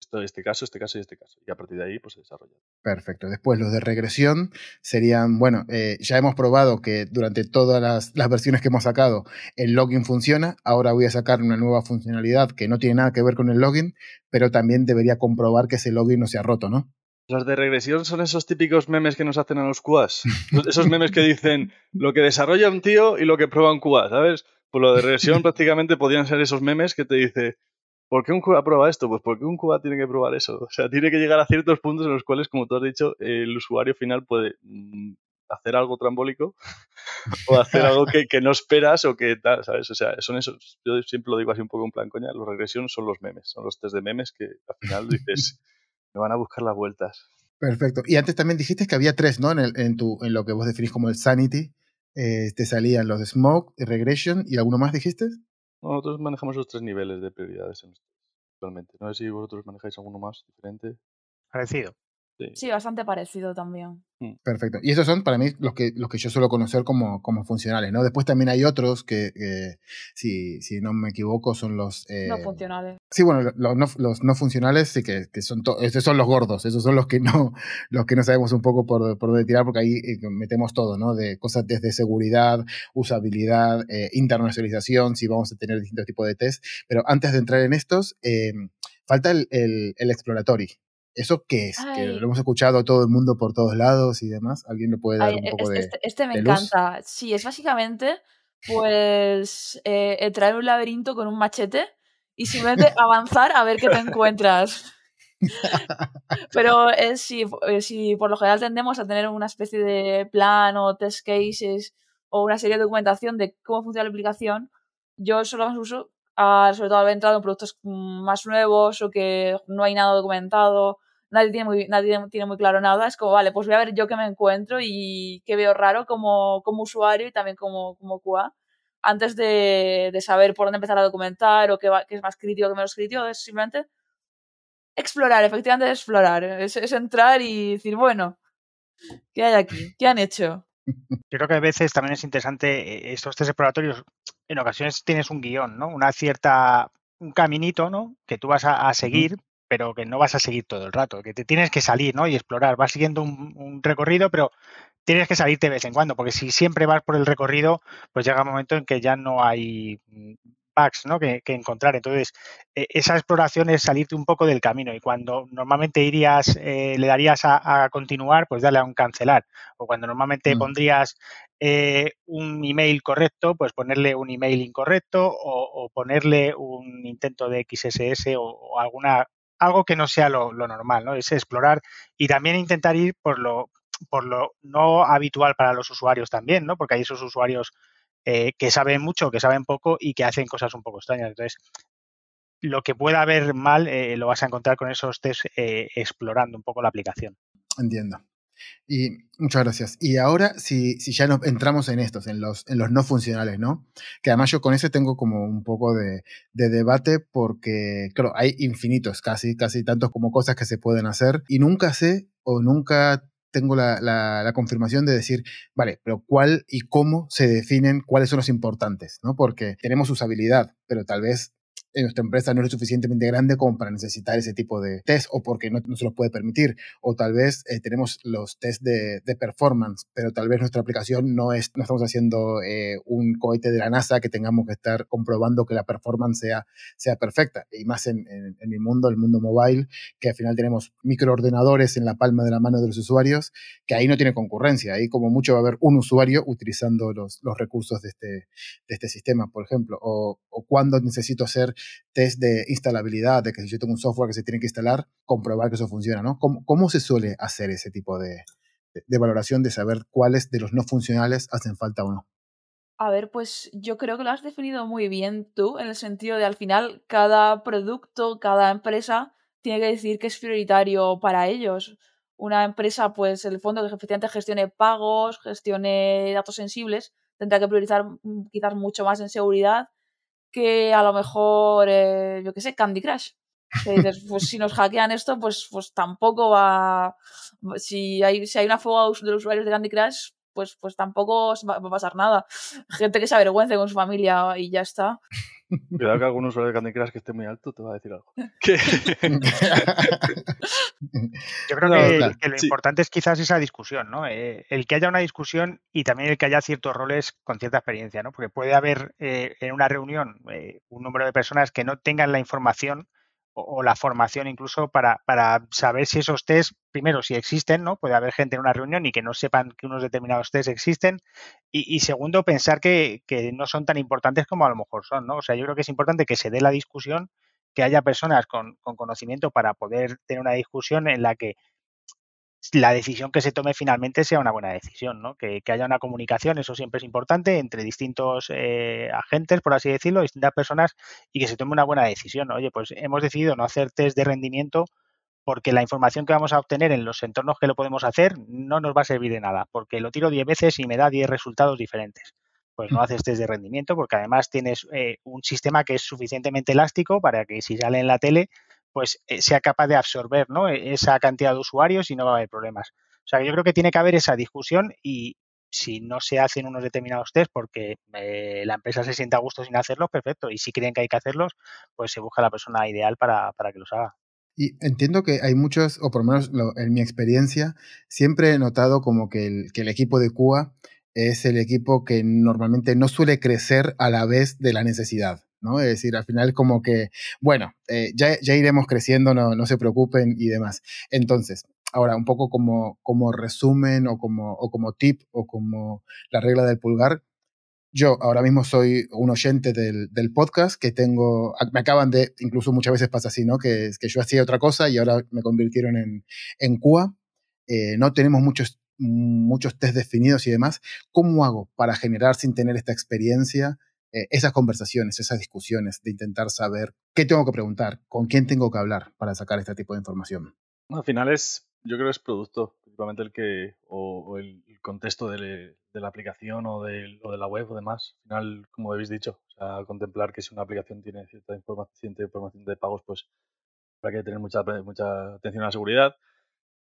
Esto, este caso, este caso y este caso. Y a partir de ahí, pues se desarrolla. Perfecto. Después los de regresión serían, bueno, eh, ya hemos probado que durante todas las, las versiones que hemos sacado el login funciona. Ahora voy a sacar una nueva funcionalidad que no tiene nada que ver con el login, pero también debería comprobar que ese login no se ha roto, ¿no? Las de regresión son esos típicos memes que nos hacen a los QAs. Esos memes que dicen lo que desarrolla un tío y lo que prueba un QA, ¿sabes? Pues lo de regresión prácticamente podrían ser esos memes que te dice, ¿por qué un QA prueba esto? Pues porque un QA tiene que probar eso. O sea, tiene que llegar a ciertos puntos en los cuales, como tú has dicho, el usuario final puede mm, hacer algo trambólico o hacer algo que, que no esperas o que tal, ¿sabes? O sea, son esos, yo siempre lo digo así un poco en plan coña, los regresión son los memes, son los test de memes que al final dices, me van a buscar las vueltas. Perfecto. Y antes también dijiste que había tres, ¿no? En, el- en, tu, en lo que vos definís como el sanity. Eh, te salían los de smoke, regression y alguno más dijiste. Nosotros manejamos esos tres niveles de prioridades en los actualmente. No sé si vosotros manejáis alguno más diferente. Parecido. Sí. Sí, bastante parecido también. Perfecto. Y esos son para mí los que, los que yo suelo conocer como, como funcionales, ¿no? Después también hay otros que, si, si no me equivoco, son los... eh, No funcionales. Sí, bueno, lo- los no, los no funcionales sí que, que son, to- esos son los gordos, esos son los que no, los que no sabemos un poco por, por dónde tirar, porque ahí eh, metemos todo, ¿no? De cosas desde seguridad, usabilidad, eh, internacionalización, si vamos a tener distintos tipos de test. Pero antes de entrar en estos, eh, falta el, el, el exploratory. ¿Eso qué es? Que lo hemos escuchado todo el mundo por todos lados y demás. ¿Alguien le puede dar Ay, un e- poco este, de...? este- este me de luz? encanta. Sí, es básicamente pues eh, entrar en un laberinto con un machete y simplemente avanzar a ver qué te encuentras. Pero eh, si, eh, si por lo general tendemos a tener una especie de plan o test cases o una serie de documentación de cómo funciona la aplicación, yo solo las uso, ah, sobre todo haber entrado en productos más nuevos o que no hay nada documentado, nadie tiene muy, nadie tiene muy claro nada, es como, vale, pues voy a ver yo qué me encuentro y qué veo raro como, como usuario y también como, como QA, antes de, de saber por dónde empezar a documentar o qué, va- qué es más crítico, qué menos crítico, es simplemente explorar, efectivamente explorar, es, es entrar y decir, bueno, ¿qué hay aquí? ¿Qué han hecho? Yo creo que a veces también es interesante eh, estos test exploratorios, en ocasiones tienes un guion, ¿no? Una cierta, un caminito, ¿no? Que tú vas a, a seguir, pero que no vas a seguir todo el rato, que te tienes que salir, ¿no? Y explorar. Vas siguiendo un, un recorrido, pero tienes que salirte de vez en cuando, porque si siempre vas por el recorrido, pues llega un momento en que ya no hay bugs ¿no? que, que encontrar. Entonces, eh, esa exploración es salirte un poco del camino y cuando normalmente irías, eh, le darías a, a, continuar, pues dale a un cancelar. O cuando normalmente Mm. pondrías eh, un email correcto, pues ponerle un email incorrecto o, o ponerle un intento de XSS o, o alguna algo que no sea lo, normal, ¿no? Es explorar y también intentar ir por lo, por lo no habitual para los usuarios también, ¿no? Porque hay esos usuarios eh, que saben mucho, que saben poco y que hacen cosas un poco extrañas. Entonces, lo que pueda haber mal eh, lo vas a encontrar con esos test eh, explorando un poco la aplicación. Entiendo. Y muchas gracias. Y ahora, si, si ya nos entramos en estos, en los, en los no funcionales, ¿no? Que además yo con ese tengo como un poco de, de debate porque, claro, hay infinitos, casi, casi tantos como cosas que se pueden hacer y nunca sé o nunca tengo la, la, la, confirmación de decir, vale, pero cuál y cómo se definen cuáles son los importantes, ¿no? Porque tenemos usabilidad, pero tal vez en nuestra empresa no es lo suficientemente grande como para necesitar ese tipo de test o porque no, se los puede permitir. O tal vez eh, tenemos los test de, performance, pero tal vez nuestra aplicación no es, no estamos haciendo eh, un cohete de la NASA que tengamos que estar comprobando que la performance sea, sea perfecta. Y más en, en, en mundo, el mundo mobile, que al final tenemos microordenadores en la palma de la mano de los usuarios, que ahí no tiene concurrencia. Ahí como mucho va a haber un usuario utilizando los, los recursos de este, de este sistema, por ejemplo. O cuando necesito hacer test de instalabilidad, de que si yo tengo un software que se tiene que instalar, comprobar que eso funciona, ¿no? ¿Cómo, cómo se suele hacer ese tipo de, de, valoración de saber cuáles de los no funcionales hacen falta o no? A ver, pues yo creo que lo has definido muy bien tú, en el sentido de al final cada producto, cada empresa tiene que decir que es prioritario para ellos. Una empresa, pues el fondo que efectivamente gestione pagos, gestione datos sensibles, tendrá que priorizar mm, quizás mucho más en seguridad que a lo mejor, eh, yo qué sé, Candy Crush. Que dices, pues si nos hackean esto, pues, pues tampoco va. Si hay, si hay una fuga de los usuarios de Candy Crush, pues, pues tampoco va a pasar nada. Gente que se avergüence con su familia y ya está. Cuidado que algún usuario de Candy Crush que esté muy alto te va a decir algo. Yo creo que, lo sí. importante es quizás esa discusión, ¿no? Eh, el que haya una discusión y también el que haya ciertos roles con cierta experiencia, ¿no? Porque puede haber eh, en una reunión eh, un número de personas que no tengan la información o, o la formación incluso para, para, saber si esos test, primero, si existen, ¿no? Puede haber gente en una reunión y que no sepan que unos determinados test existen. Y, y segundo, pensar que, que, no son tan importantes como a lo mejor son, ¿no? O sea, yo creo que es importante que se dé la discusión, que haya personas con, con conocimiento para poder tener una discusión en la que la decisión que se tome finalmente sea una buena decisión, ¿no? Que, que haya una comunicación, eso siempre es importante, entre distintos eh, agentes, por así decirlo, distintas personas, y que se tome una buena decisión. Oye, pues hemos decidido no hacer test de rendimiento porque la información que vamos a obtener en los entornos que lo podemos hacer no nos va a servir de nada, porque lo tiro 10 veces y me da 10 resultados diferentes. Pues no haces test de rendimiento porque además tienes eh, un sistema que es suficientemente elástico para que si sale en la tele pues eh, sea capaz de absorber ¿no? esa cantidad de usuarios y no va a haber problemas. O sea, yo creo que tiene que haber esa discusión y si no se hacen unos determinados test porque eh, la empresa se siente a gusto sin hacerlos, perfecto. Y si creen que hay que hacerlos, pues se busca la persona ideal para, para que los haga. Y entiendo que hay muchos, o por lo menos lo, en mi experiencia, siempre he notado como que el, que el equipo de Cuba es el equipo que normalmente no suele crecer a la vez de la necesidad. ¿no? Es decir, al final como que, bueno, eh, ya, ya, iremos creciendo, no, no, se preocupen y demás. Entonces, ahora un poco como, como resumen o como, o como tip o como la regla del pulgar, yo ahora mismo soy un oyente del, del, podcast que tengo, me acaban de, incluso muchas veces pasa así, ¿no? Que, que yo hacía otra cosa y ahora me convirtieron en, en QA. Eh, no tenemos muchos, muchos test definidos y demás. ¿Cómo hago para generar sin tener esta experiencia? eh, esas conversaciones, esas discusiones, de intentar saber qué tengo que preguntar, con quién tengo que hablar para sacar este tipo de información. Al final es, yo creo que es producto, principalmente el que, o, el, contexto de, la aplicación o de, la web o demás. Al final, como habéis dicho, contemplar que si una aplicación tiene cierta información, de pagos, pues hay que tener mucha, mucha atención a la seguridad.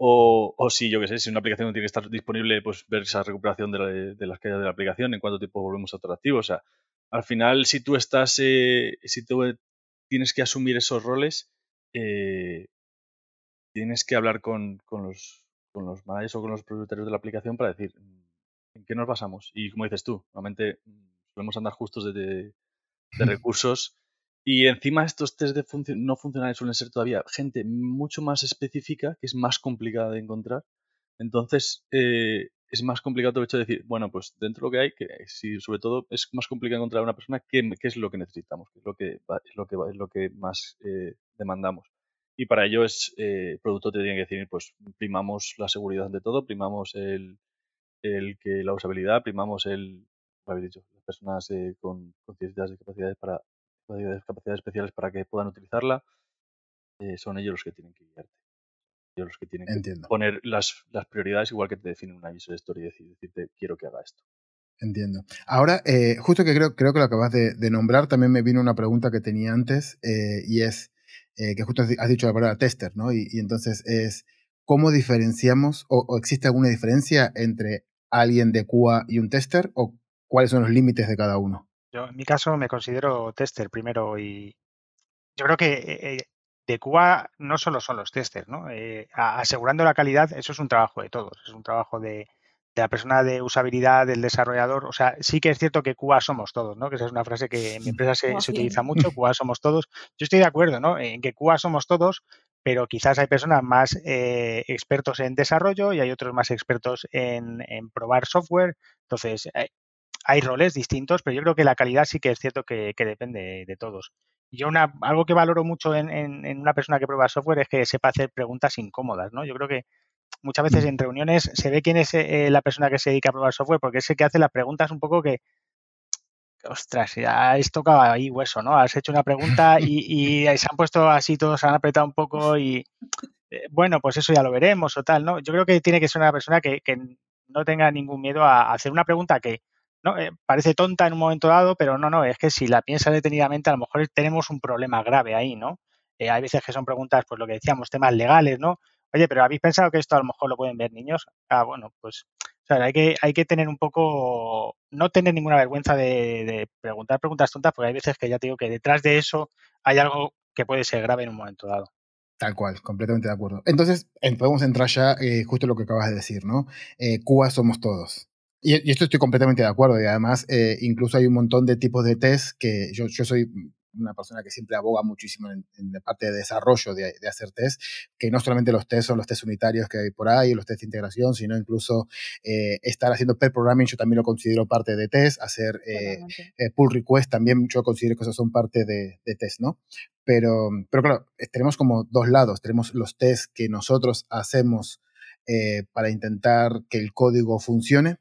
O, o si, yo qué sé, si una aplicación tiene que estar disponible, pues ver esa recuperación de, la- de las caídas de la aplicación, en cuánto tiempo volvemos a estar activos. O sea, al final, si tú estás, eh, si tú tienes que asumir esos roles, eh, tienes que hablar con, con los, con los managers o con los propietarios de la aplicación para decir mm, en qué nos basamos. Y como dices tú, normalmente mm, solemos andar justos de, de- de recursos y encima estos test de funcio- no funcionales suelen ser todavía gente mucho más específica, que es más complicada de encontrar. Entonces, eh, es más complicado el hecho de decir, bueno, pues dentro de lo que hay, que si sobre todo es más complicado encontrar una persona qué, qué es lo que necesitamos, qué es lo que, es lo que, es lo que más eh, demandamos. Y para ello es, eh, el producto te tiene que decir, pues primamos la seguridad ante todo, primamos el, el que la usabilidad, primamos el, habéis dicho, las personas eh, con, con ciertas discapacidades para capacidades, capacidades especiales para que puedan utilizarla, eh, son ellos los que tienen que guiarte. Ellos los que tienen que poner las, las prioridades igual que te definen una user story y decir, decirte quiero que haga esto. Entiendo. Ahora, eh, justo que creo, creo que lo acabas de, de nombrar, también me vino una pregunta que tenía antes eh, y es que justo has di- has dicho la palabra tester, ¿no? Y, y entonces es, ¿cómo diferenciamos o, o existe alguna diferencia entre alguien de QA y un tester o cuáles son los límites de cada uno? Yo en mi caso me considero tester primero y yo creo que eh, eh, de QA no solo son los testers, ¿no? Eh, asegurando la calidad, eso es un trabajo de todos, es un trabajo de, de la persona de usabilidad, del desarrollador. O sea, sí que es cierto que QA somos todos, ¿no? Que esa es una frase que en mi empresa se, utiliza mucho, QA somos todos. Yo estoy de acuerdo, ¿no? En que QA somos todos, pero quizás hay personas más eh, expertos en desarrollo y hay otros más expertos en, en probar software. Entonces, eh, hay roles distintos, pero yo creo que la calidad sí que es cierto que, que depende de todos. Yo una, algo que valoro mucho en, en- en una persona que prueba software es que sepa hacer preguntas incómodas, ¿no? Yo creo que muchas veces en reuniones se ve quién es eh, la persona que se dedica a probar software porque es el que hace las preguntas un poco que, ostras, ya has tocado ahí hueso, ¿no? Has hecho una pregunta y, y se han puesto así, todos se han apretado un poco y, eh, bueno, pues eso ya lo veremos o tal, ¿no? Yo creo que tiene que ser una persona que, que no tenga ningún miedo a hacer una pregunta que ¿no? Eh, parece tonta en un momento dado, pero no, no, es que si la piensas detenidamente, a lo mejor tenemos un problema grave ahí, ¿no? Eh, hay veces que son preguntas, pues lo que decíamos, temas legales, ¿no? Oye, pero ¿habéis pensado que esto a lo mejor lo pueden ver niños? Ah, bueno, pues hay que, hay que tener un poco, no tener ninguna vergüenza de, de preguntar preguntas tontas, porque hay veces que ya te digo que detrás de eso hay algo que puede ser grave en un momento dado. Tal cual, completamente de acuerdo. Entonces, en- podemos entrar ya eh, justo lo que acabas de decir, ¿no? Eh, Cuba somos todos. Y, y esto estoy completamente de acuerdo. Y además, eh, incluso hay un montón de tipos de test que yo, yo soy una persona que siempre aboga muchísimo en, en la parte de desarrollo de, de, hacer test, que no solamente los test son los test unitarios que hay por ahí, los test de integración, sino incluso eh, estar haciendo pair programming, yo también lo considero parte de test, hacer eh, eh, pull request también yo considero que esos son parte de, de test, ¿no? Pero, pero claro, tenemos como dos lados, tenemos los tests que nosotros hacemos eh, para intentar que el código funcione,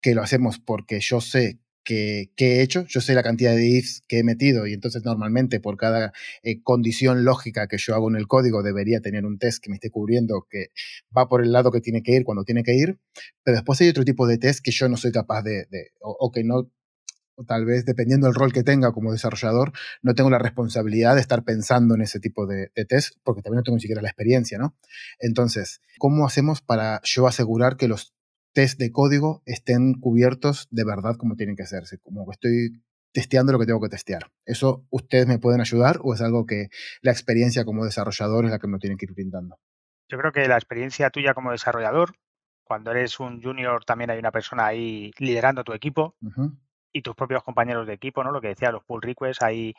que lo hacemos porque yo sé que, que, he hecho, yo sé la cantidad de ifs que he metido y entonces normalmente por cada eh, condición lógica que yo hago en el código debería tener un test que me esté cubriendo que va por el lado que tiene que ir cuando tiene que ir, pero después hay otro tipo de test que yo no soy capaz de, o, que no, o tal vez dependiendo del rol que tenga como desarrollador, no tengo la responsabilidad de estar pensando en ese tipo de, de test porque también no tengo ni siquiera la experiencia, ¿no? Entonces, ¿cómo hacemos para yo asegurar que los test de código estén cubiertos de verdad como tienen que hacerse, como que estoy testeando lo que tengo que testear. ¿Eso ustedes me pueden ayudar o es algo que la experiencia como desarrollador es la que me tienen que ir brindando? Yo creo que la experiencia tuya como desarrollador, cuando eres un junior también hay una persona ahí liderando tu equipo uh -huh. y tus propios compañeros de equipo, ¿no? Lo que decía, los pull requests, ahí,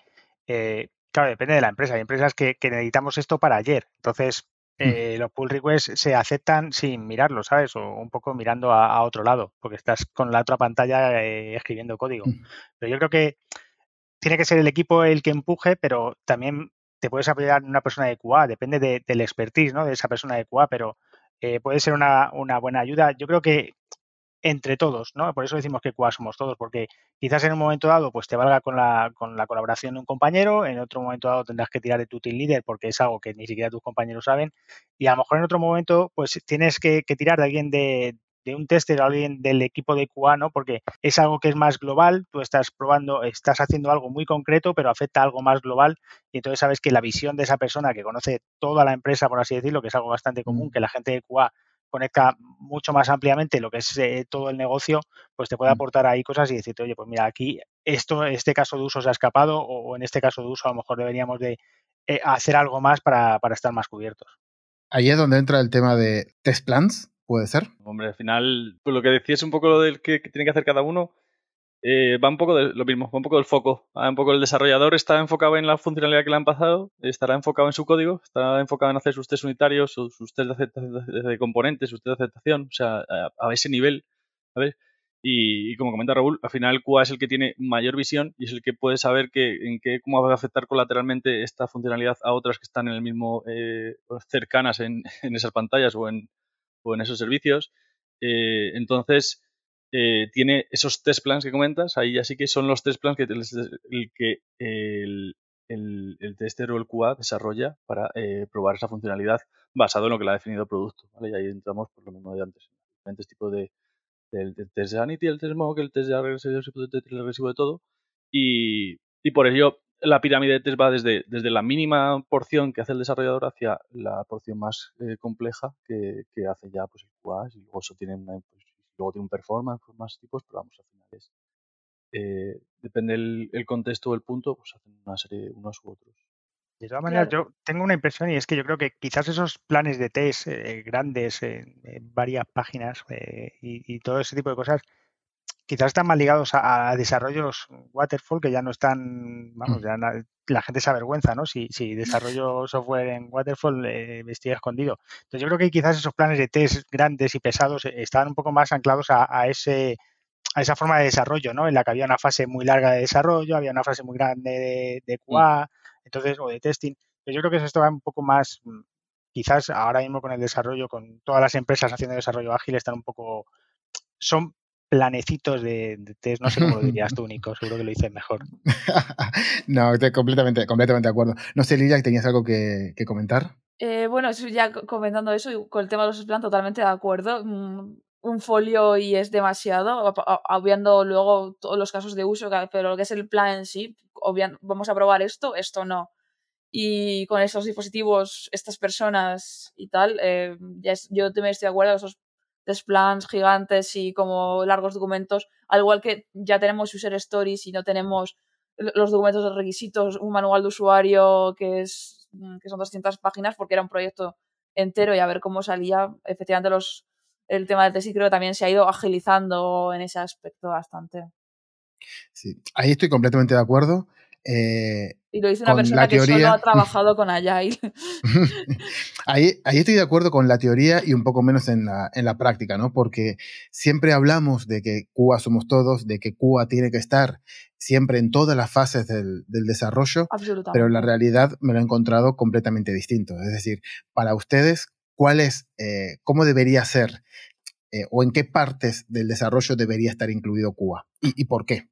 eh, claro, depende de la empresa. Hay empresas que, que necesitamos esto para ayer. Entonces, eh, los pull requests se aceptan sin mirarlo, ¿sabes? O un poco mirando a, a otro lado, porque estás con la otra pantalla eh, escribiendo código. Pero yo creo que tiene que ser el equipo el que empuje, pero también te puedes apoyar en una persona de QA, depende de, del expertise, ¿no? De esa persona de QA, pero eh, puede ser una, una, buena ayuda. Yo creo que entre todos, ¿no? Por eso decimos que QA somos todos, porque quizás en un momento dado pues te valga con la, con la colaboración de un compañero, en otro momento dado tendrás que tirar de tu team leader porque es algo que ni siquiera tus compañeros saben, y a lo mejor en otro momento pues tienes que, que tirar de alguien de, de un tester o alguien del equipo de QA, ¿no? Porque es algo que es más global, tú estás probando, estás haciendo algo muy concreto, pero afecta a algo más global y entonces sabes que la visión de esa persona que conoce toda la empresa, por así decirlo, que es algo bastante común, Mm. que la gente de QA conecta mucho más ampliamente lo que es eh, todo el negocio, pues te puede Mm. aportar ahí cosas y decirte, oye, pues mira, aquí esto, este caso de uso se ha escapado o, o en este caso de uso a lo mejor deberíamos de eh, hacer algo más para, para estar más cubiertos. Ahí es donde entra el tema de test plans, puede ser. Hombre, al final, pues lo que decías un poco lo del que, que tiene que hacer cada uno, eh, va un poco de lo mismo, va un poco del foco. Va un poco el desarrollador está enfocado en la funcionalidad que le han pasado, estará enfocado en su código, estará enfocado en hacer sus test unitarios, sus, test de, aceptación de componentes, sus test de aceptación, o sea, a, a ese nivel, ¿sabes? Y, como comenta Raúl, al final QA es el que tiene mayor visión y es el que puede saber que, en qué, cómo va a afectar colateralmente esta funcionalidad a otras que están en el mismo, eh, cercanas en, en, esas pantallas o en, o en esos servicios. Eh, entonces, eh, tiene esos test plans que comentas, ahí así que son los test plans que el, el que el, el, el, tester o el QA desarrolla para eh, probar esa funcionalidad basado en lo que le ha definido el producto. ¿vale? Y ahí entramos por lo mismo de antes, diferentes tipos de, del, del test de sanity, el test mock, el test de regresivo de, regresivo de todo. Y, y, por ello la pirámide de test va desde, desde la mínima porción que hace el desarrollador hacia la porción más eh, compleja que, que, hace ya pues, el QA y luego eso tiene una, pues, luego tiene un performance con más tipos, pero vamos, al final es eh, depende el, el, contexto o el punto, pues hacen una serie unos u otros. De todas maneras, claro. yo tengo una impresión y es que yo creo que quizás esos planes de test eh, grandes en, varias páginas eh, y, y, todo ese tipo de cosas quizás están más ligados a, a, desarrollos waterfall que ya no están, vamos, ya la, la gente se avergüenza, ¿no? Si, si desarrollo software en waterfall eh, estoy escondido. Entonces yo creo que quizás esos planes de test grandes y pesados eh, estaban un poco más anclados a, a ese a esa forma de desarrollo, ¿no? En la que había una fase muy larga de desarrollo, había una fase muy grande de, de QA, entonces, o de testing. Pero yo creo que esto va un poco más, mm, quizás ahora mismo con el desarrollo, con todas las empresas haciendo desarrollo ágil, están un poco, son planecitos de, de test, no sé cómo lo dirías tú, Nico, seguro que lo dices mejor. no, estoy completamente, completamente de acuerdo. No sé, Lilia, ¿tenías algo que, que comentar? Eh, bueno, ya comentando eso, con el tema de los plan totalmente de acuerdo. Mm, un folio y es demasiado, obviando luego todos los casos de uso, pero lo que es el plan en sí, obviando, vamos a probar esto, esto no. Y con estos dispositivos, estas personas y tal, eh, ya es, yo también estoy de acuerdo, esos plans gigantes y como largos documentos, al igual que ya tenemos user stories y no tenemos los documentos de requisitos, un manual de usuario que, es, que son 200 páginas porque era un proyecto entero y a ver cómo salía, efectivamente los el tema del tesis creo que también se ha ido agilizando en ese aspecto bastante. Sí, ahí estoy completamente de acuerdo. Eh, y lo dice una persona que teoría... solo ha trabajado con Agile. ahí, ahí, estoy de acuerdo con la teoría y un poco menos en la, en la práctica, ¿no? Porque siempre hablamos de que QA somos todos, de que QA tiene que estar siempre en todas las fases del, del desarrollo, pero la realidad me lo he encontrado completamente distinto. Es decir, para ustedes, ¿cuál es, eh, cómo debería ser eh, o en qué partes del desarrollo debería estar incluido y, y por qué?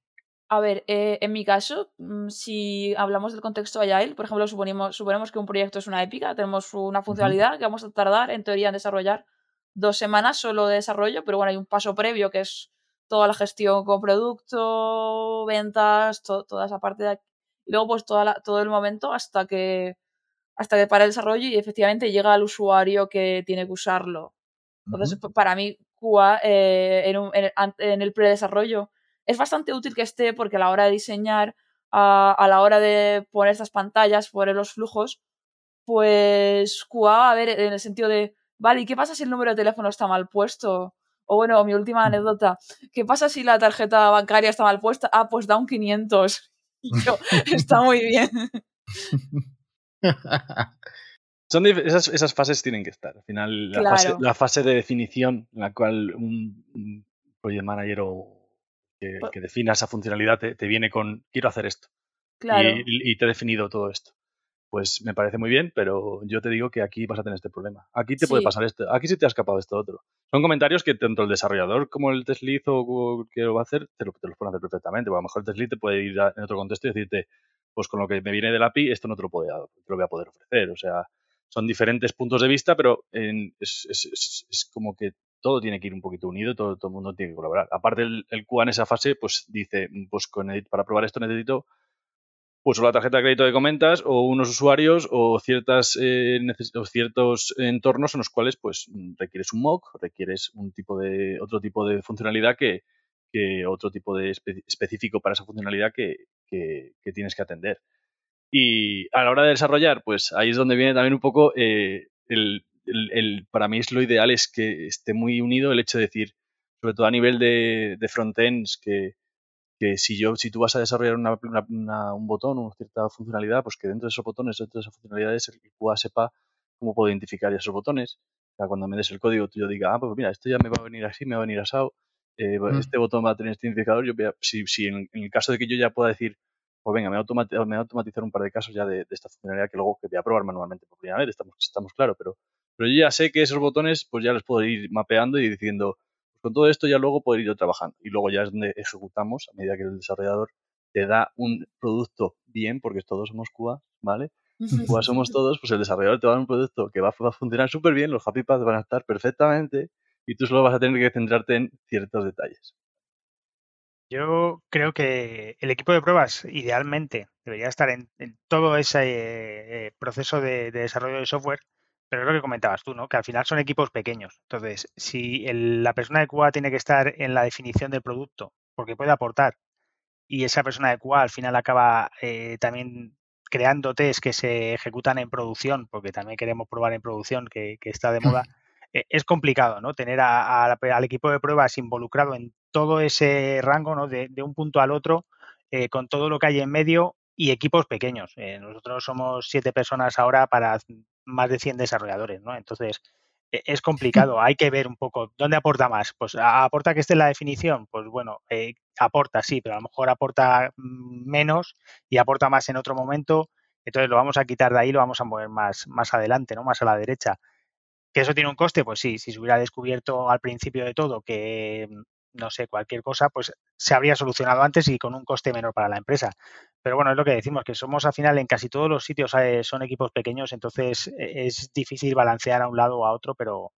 A ver, eh, en mi caso, si hablamos del contexto Agile, por ejemplo, suponemos, suponemos que un proyecto es una épica, tenemos una funcionalidad uh -huh. que vamos a tardar, en teoría, en desarrollar dos semanas solo de desarrollo, pero bueno, hay un paso previo que es toda la gestión con producto, ventas, to toda esa parte de aquí. Y luego, pues, toda la, todo el momento hasta que, hasta que para el desarrollo y efectivamente llega al usuario que tiene que usarlo. Entonces, uh -huh. para mí, eh, en, un, en, en el predesarrollo es bastante útil que esté porque a la hora de diseñar, a, a la hora de poner estas pantallas, poner los flujos, pues QA, a ver, en el sentido de, vale, ¿y qué pasa si el número de teléfono está mal puesto? O bueno, mi última anécdota, ¿qué pasa si la tarjeta bancaria está mal puesta? Ah, pues da un 500. Y yo, está muy bien. Son esas, esas fases tienen que estar. Al final, la, claro. fase, la fase de definición en la cual un, un project manager o que, que, defina esa funcionalidad te, te, viene con quiero hacer esto. Claro. Y, y, te he definido todo esto. Pues me parece muy bien, pero yo te digo que aquí vas a tener este problema. Aquí te sí. puede pasar esto. Aquí se te ha escapado esto otro. Son comentarios que tanto el desarrollador como el lead o que lo va a hacer te, lo, te los pueden hacer perfectamente. Porque a lo mejor el lead te puede ir a, en otro contexto y decirte, pues con lo que me viene del API, esto no te lo, puedo, te lo voy a poder ofrecer. O sea, son diferentes puntos de vista, pero en, es, es, es, es, como que todo tiene que ir un poquito unido, todo, todo el mundo tiene que colaborar. Aparte, el, el QA en esa fase, pues dice, pues con para probar esto necesito pues o la tarjeta de crédito que comentas, o unos usuarios, o ciertas eh, o ciertos entornos en los cuales pues mm, requieres un mock, requieres un tipo de, otro tipo de funcionalidad que, que otro tipo de espe- específico para esa funcionalidad que, que- que tienes que atender. Y a la hora de desarrollar, pues ahí es donde viene también un poco eh, el, el- el- para mí es lo ideal es que esté muy unido el hecho de decir, sobre todo a nivel de, de frontends, que, que si yo, si tú vas a desarrollar una- una- una- un botón o cierta funcionalidad, pues que dentro de esos botones, dentro de esas funcionalidades, el QA sepa cómo puedo identificar esos botones. O sea, cuando me des el código, tú yo diga, ah, pues mira, esto ya me va a venir así, me va a venir asado. eh, Mm. Este botón va a tener este identificador. Yo si, si en, en el caso de que yo ya pueda decir, pues venga, me voy a automatizar un par de casos ya de, de esta funcionalidad que luego que voy a probar manualmente por primera vez, estamos, estamos claros, pero, pero yo ya sé que esos botones, pues ya los puedo ir mapeando y diciendo, con todo esto ya luego poder ir yo trabajando. Y luego ya es donde ejecutamos a medida que el desarrollador te da un producto bien, porque todos somos QA, ¿vale? QA somos todos, pues el desarrollador te va a dar un producto que va, a- va a funcionar súper bien, los happy paths van a estar perfectamente y tú solo vas a tener que centrarte en ciertos detalles. Yo creo que el equipo de pruebas idealmente debería estar en, en todo ese eh, proceso de, de desarrollo de software, pero es lo que comentabas tú, ¿no? Que al final son equipos pequeños. Entonces, si el- la persona de QA tiene que estar en la definición del producto, porque puede aportar, y esa persona de QA al final acaba eh, también creando test que se ejecutan en producción, porque también queremos probar en producción, que, que está de moda, eh, es complicado, ¿no? Tener a- al equipo de pruebas involucrado en todo ese rango, ¿no? De, de un punto al otro, eh, con todo lo que hay en medio y equipos pequeños. Eh, nosotros somos siete personas ahora para más de 100 desarrolladores, ¿no? Entonces, e- es complicado. Hay que ver un poco dónde aporta más. Pues aporta que esté en la definición. Pues bueno, eh, aporta, sí, pero a lo mejor aporta mm, menos y aporta más en otro momento. Entonces lo vamos a quitar de ahí, lo vamos a mover más, más adelante, ¿no? Más a la derecha. ¿Que eso tiene un coste? Pues sí, si se hubiera descubierto al principio de todo que, mm, no sé, cualquier cosa, pues se habría solucionado antes y con un coste menor para la empresa. Pero bueno, es lo que decimos, que somos al final en casi todos los sitios eh, son equipos pequeños, entonces eh, es difícil balancear a un lado o a otro, pero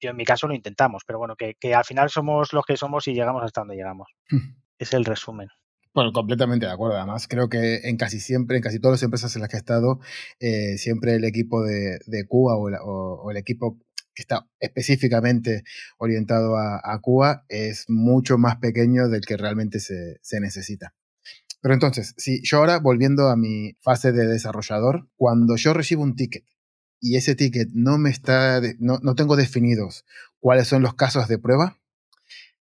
yo en mi caso lo intentamos. Pero bueno, que, que al final somos los que somos y llegamos hasta donde llegamos. Es el resumen. Bueno, completamente de acuerdo. Además, creo que en casi siempre, en casi todas las empresas en las que he estado, eh, siempre el equipo de, de Cuba o, la- o- o el equipo que está específicamente orientado a, a Cuba es mucho más pequeño del que realmente se, se necesita. Pero entonces, si yo ahora volviendo a mi fase de desarrollador, cuando yo recibo un ticket y ese ticket no me está, no, no tengo definidos cuáles son los casos de prueba,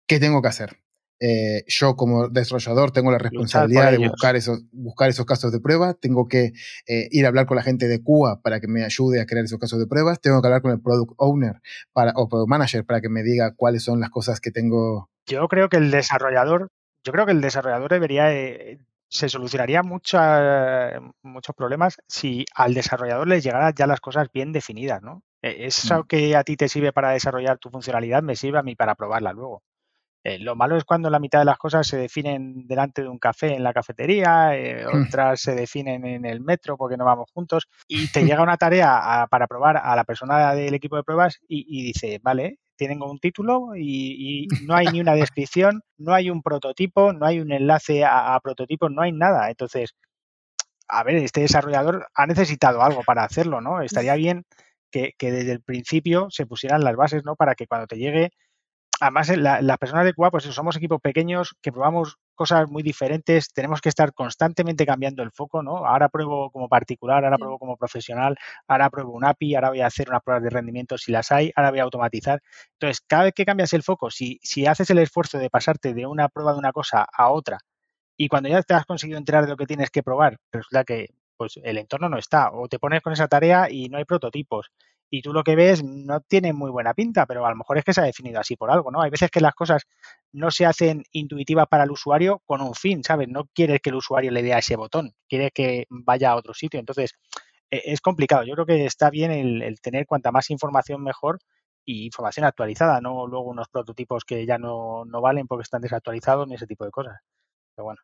¿qué tengo que hacer? Eh, yo como desarrollador tengo la responsabilidad de buscar esos, buscar esos casos de prueba, tengo que eh, ir a hablar con la gente de Cuba para que me ayude a crear esos casos de pruebas, tengo que hablar con el product owner para, o product manager para que me diga cuáles son las cosas que tengo. Yo creo que el desarrollador, yo creo que el desarrollador debería, eh, se solucionaría mucha- muchos problemas si al desarrollador les llegaran ya las cosas bien definidas, ¿no? Eh, Eso Mm. que a ti te sirve para desarrollar tu funcionalidad me sirve a mí para probarla luego. Eh, lo malo es cuando la mitad de las cosas se definen delante de un café en la cafetería, eh, Hmm. otras se definen en el metro porque no vamos juntos, y te llega una tarea a- para probar a la persona del equipo de pruebas y, y dice, vale, tienen un título y, y no hay ni una descripción, no hay un prototipo, no hay un enlace a, a prototipos, no hay nada. Entonces, a ver, este desarrollador ha necesitado algo para hacerlo, ¿no? Estaría bien que, que desde el principio se pusieran las bases, ¿no? Para que cuando te llegue además, en la- las personas de Cuba, pues somos equipos pequeños que probamos cosas muy diferentes, tenemos que estar constantemente cambiando el foco, ¿no? Ahora pruebo como particular, ahora Sí. pruebo como profesional, ahora pruebo un API, ahora voy a hacer unas pruebas de rendimiento si las hay, ahora voy a automatizar. Entonces, cada vez que cambias el foco, si, si haces el esfuerzo de pasarte de una prueba de una cosa a otra y cuando ya te has conseguido enterar de lo que tienes que probar, resulta que pues el entorno no está, o te pones con esa tarea y no hay prototipos, y tú lo que ves no tiene muy buena pinta, pero a lo mejor es que se ha definido así por algo, ¿no? Hay veces que las cosas no se hacen intuitivas para el usuario con un fin, ¿sabes? No quieres que el usuario le dé a ese botón, quieres que vaya a otro sitio. Entonces, e- es complicado. Yo creo que está bien el, el tener cuanta más información mejor y información actualizada, no luego unos prototipos que ya no, no valen porque están desactualizados ni ese tipo de cosas. Pero bueno,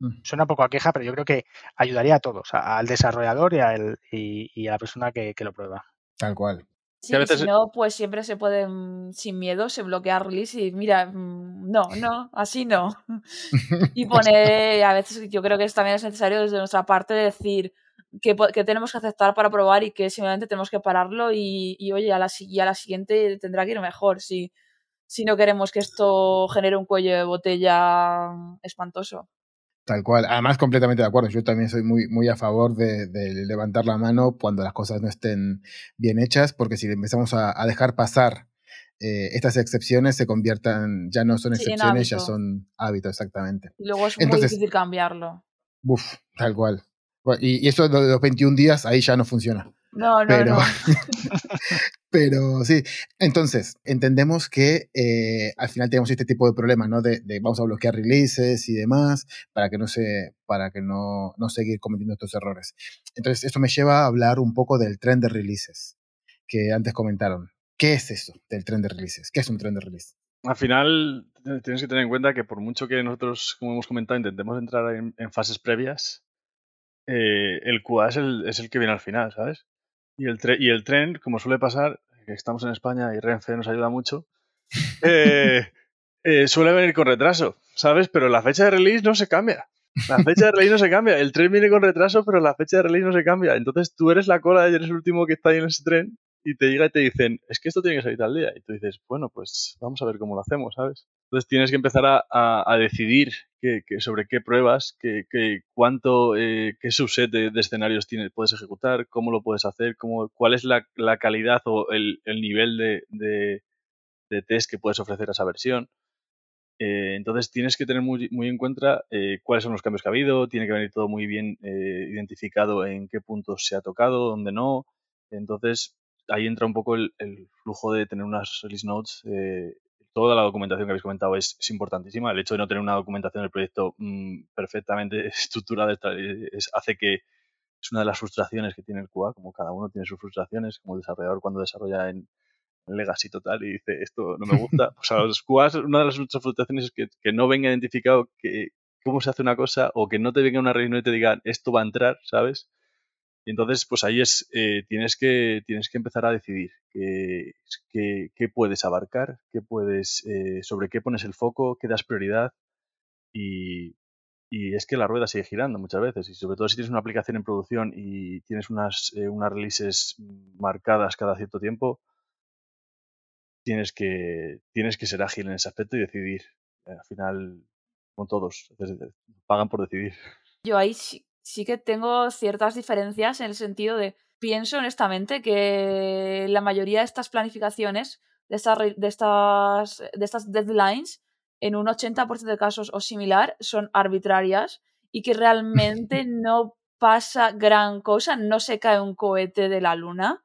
Mm. suena un poco a queja, pero yo creo que ayudaría a todos, al desarrollador y, al- y- y a la persona que, que lo prueba. Tal cual. Sí, a y veces- si no, pues siempre se puede, mm, sin miedo, se bloquea release y mira, mm, no, no, así no. Y poner, a veces yo creo que es, también es necesario desde nuestra parte decir que, po- que tenemos que aceptar para probar y que simplemente tenemos que pararlo y, y, oye, a la, si- y a la siguiente tendrá que ir mejor si, si no queremos que esto genere un cuello de botella espantoso. Tal cual. Además, completamente de acuerdo. Yo también soy muy, muy a favor de, de levantar la mano cuando las cosas no estén bien hechas, porque si empezamos a, a dejar pasar eh, estas excepciones, se conviertan, ya no son Sí, excepciones, ya son hábitos, exactamente. Y luego es Entonces- muy difícil cambiarlo. Uf, tal cual. Y, y eso de los 21 días, ahí ya no funciona. No, no, Pero, no. pero sí, entonces entendemos que eh, al final tenemos este tipo de problemas, ¿no? De, vamos a bloquear releases y demás para que no se, para que no, no seguir cometiendo estos errores. Entonces esto me lleva a hablar un poco del tren de releases que antes comentaron. ¿Qué es eso del tren de releases? ¿Qué es un tren de release? Al final tienes que tener en cuenta que por mucho que nosotros, como hemos comentado, intentemos entrar en, fases previas, eh, el QA es el, es el que viene al final, ¿sabes? Y el, y el tren, como suele pasar, que estamos en España y Renfe nos ayuda mucho, eh, eh, suele venir con retraso, ¿sabes? Pero la fecha de release no se cambia. La fecha de release no se cambia. El tren viene con retraso, pero la fecha de release no se cambia. Entonces tú eres la cola eres el último que está ahí en ese tren y te llega y te dicen, es que esto tiene que salir tal día. Y tú dices, bueno, pues vamos a ver cómo lo hacemos, ¿sabes? Entonces tienes que empezar a, a- decidir qué- sobre qué pruebas, qué, qué- cuánto, eh, qué subset de, escenarios tienes, puedes ejecutar, cómo lo puedes hacer, cómo, cuál es la, la calidad o el, el nivel de, de- de test que puedes ofrecer a esa versión. Eh, entonces tienes que tener muy, muy en cuenta eh, cuáles son los cambios que ha habido, tiene que venir todo muy bien eh, identificado en qué puntos se ha tocado, dónde no. Entonces ahí entra un poco el, el flujo de tener unas release notes. eh, toda la documentación que habéis comentado es, es importantísima. El hecho de no tener una documentación del proyecto mm, perfectamente estructurada es- hace que es una de las frustraciones que tiene el QA, como cada uno tiene sus frustraciones, como el desarrollador cuando desarrolla en, Legacy total y dice esto no me gusta. O sea, los QAs, una de las frustraciones es que, que no venga identificado que, cómo se hace una cosa o que no te venga una reunión y te digan esto va a entrar, ¿sabes? Y entonces, pues ahí es, eh, tienes, que, tienes que empezar a decidir qué, qué, puedes abarcar, qué puedes, eh, sobre qué pones el foco, qué das prioridad. Y, y es que la rueda sigue girando muchas veces. Y sobre todo si tienes una aplicación en producción y tienes unas, eh, unas releases marcadas cada cierto tiempo, tienes que, tienes que ser ágil en ese aspecto y decidir. Al final, con todos, pagan por decidir. Yo ahí sí, que tengo ciertas diferencias en el sentido de, pienso honestamente que la mayoría de estas planificaciones, de estas, re- de estas, de estas deadlines, en un 80% de casos o similar, son arbitrarias y que realmente no pasa gran cosa, no se cae un cohete de la luna.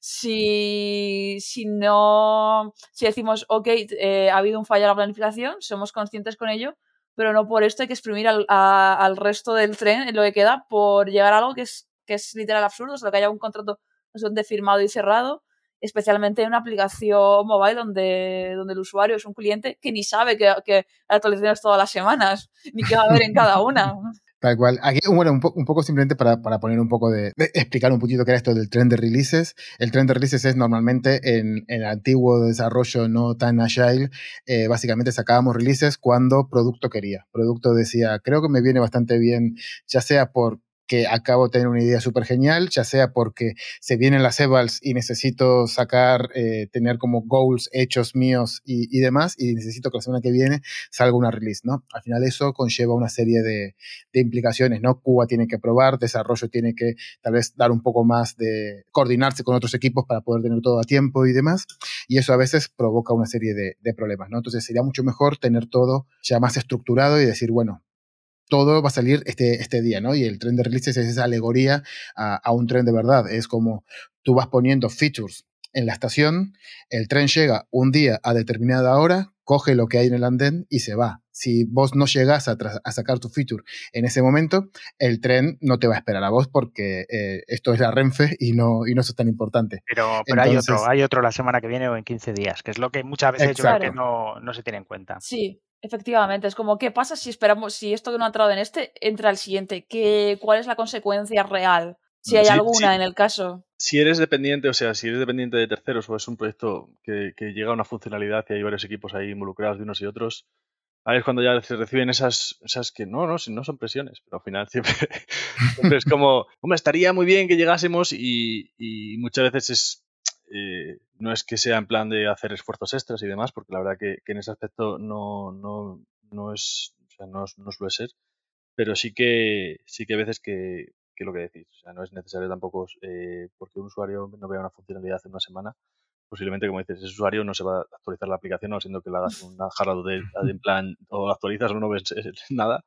Si, si no, si decimos, ok, eh, ha habido un fallo en la planificación, somos conscientes con ello, pero no por esto hay que exprimir al, a- al resto del tren en lo que queda por llegar a algo que es, que es literal absurdo, solo que haya un contrato bastante firmado y cerrado, especialmente en una aplicación mobile donde, donde el usuario es un cliente que ni sabe que, que hay actualizaciones todas las semanas, ni qué va a haber en cada una. Tal cual. Aquí, bueno, un, po- un poco simplemente para, para poner un poco de, explicar un poquito qué era esto del tren de releases. El tren de releases es normalmente en, en el antiguo desarrollo no tan agile, eh, básicamente sacábamos releases cuando producto quería. Producto decía, creo que me viene bastante bien, ya sea por que acabo de tener una idea súper genial, ya sea porque se vienen las evals y necesito sacar, eh, tener como goals hechos míos y, demás, y necesito que la semana que viene salga una release, ¿no? Al final eso conlleva una serie de, de implicaciones, ¿no? Cuba tiene que probar, desarrollo tiene que tal vez dar un poco más de coordinarse con otros equipos para poder tener todo a tiempo y demás, y eso a veces provoca una serie de, de problemas, ¿no? Entonces sería mucho mejor tener todo ya más estructurado y decir, bueno, todo va a salir este, este día, ¿no? Y el tren de releases es esa alegoría a, a un tren de verdad. Es como tú vas poniendo features en la estación, el tren llega un día a determinada hora, coge lo que hay en el andén y se va. Si vos no llegás a, sacar tu feature en ese momento, el tren no te va a esperar a vos porque eh, esto es la Renfe y no, y no es tan importante. Pero, pero hay Entonces- otro, hay otro la semana que viene o en 15 días, que es lo que muchas veces yo creo que no, no se tiene en cuenta. Sí, efectivamente. Es como, ¿qué pasa si esperamos, si esto que no ha entrado en este entra al siguiente? ¿Qué, ¿Cuál es la consecuencia real? Si hay Sí, alguna sí. en el caso. Si eres dependiente, o sea, si eres dependiente de terceros o es un proyecto que, que llega a una funcionalidad y hay varios equipos ahí involucrados de unos y otros, ahí es cuando ya se reciben esas, esas que no, no, no son presiones, pero al final siempre, siempre es como, hombre, estaría muy bien que llegásemos y, y muchas veces es, eh, no es que sea en plan de hacer esfuerzos extras y demás, porque la verdad que, que en ese aspecto no, no, no es, o sea, no, no suele ser, pero sí que, sí que hay veces que, que lo que decís, o sea, no es necesario tampoco eh, porque un usuario no vea una funcionalidad en una semana, posiblemente, como dices, ese usuario no se va a actualizar la aplicación, no siendo que le hagas una jarra de, en plan, o actualizas o no ves nada,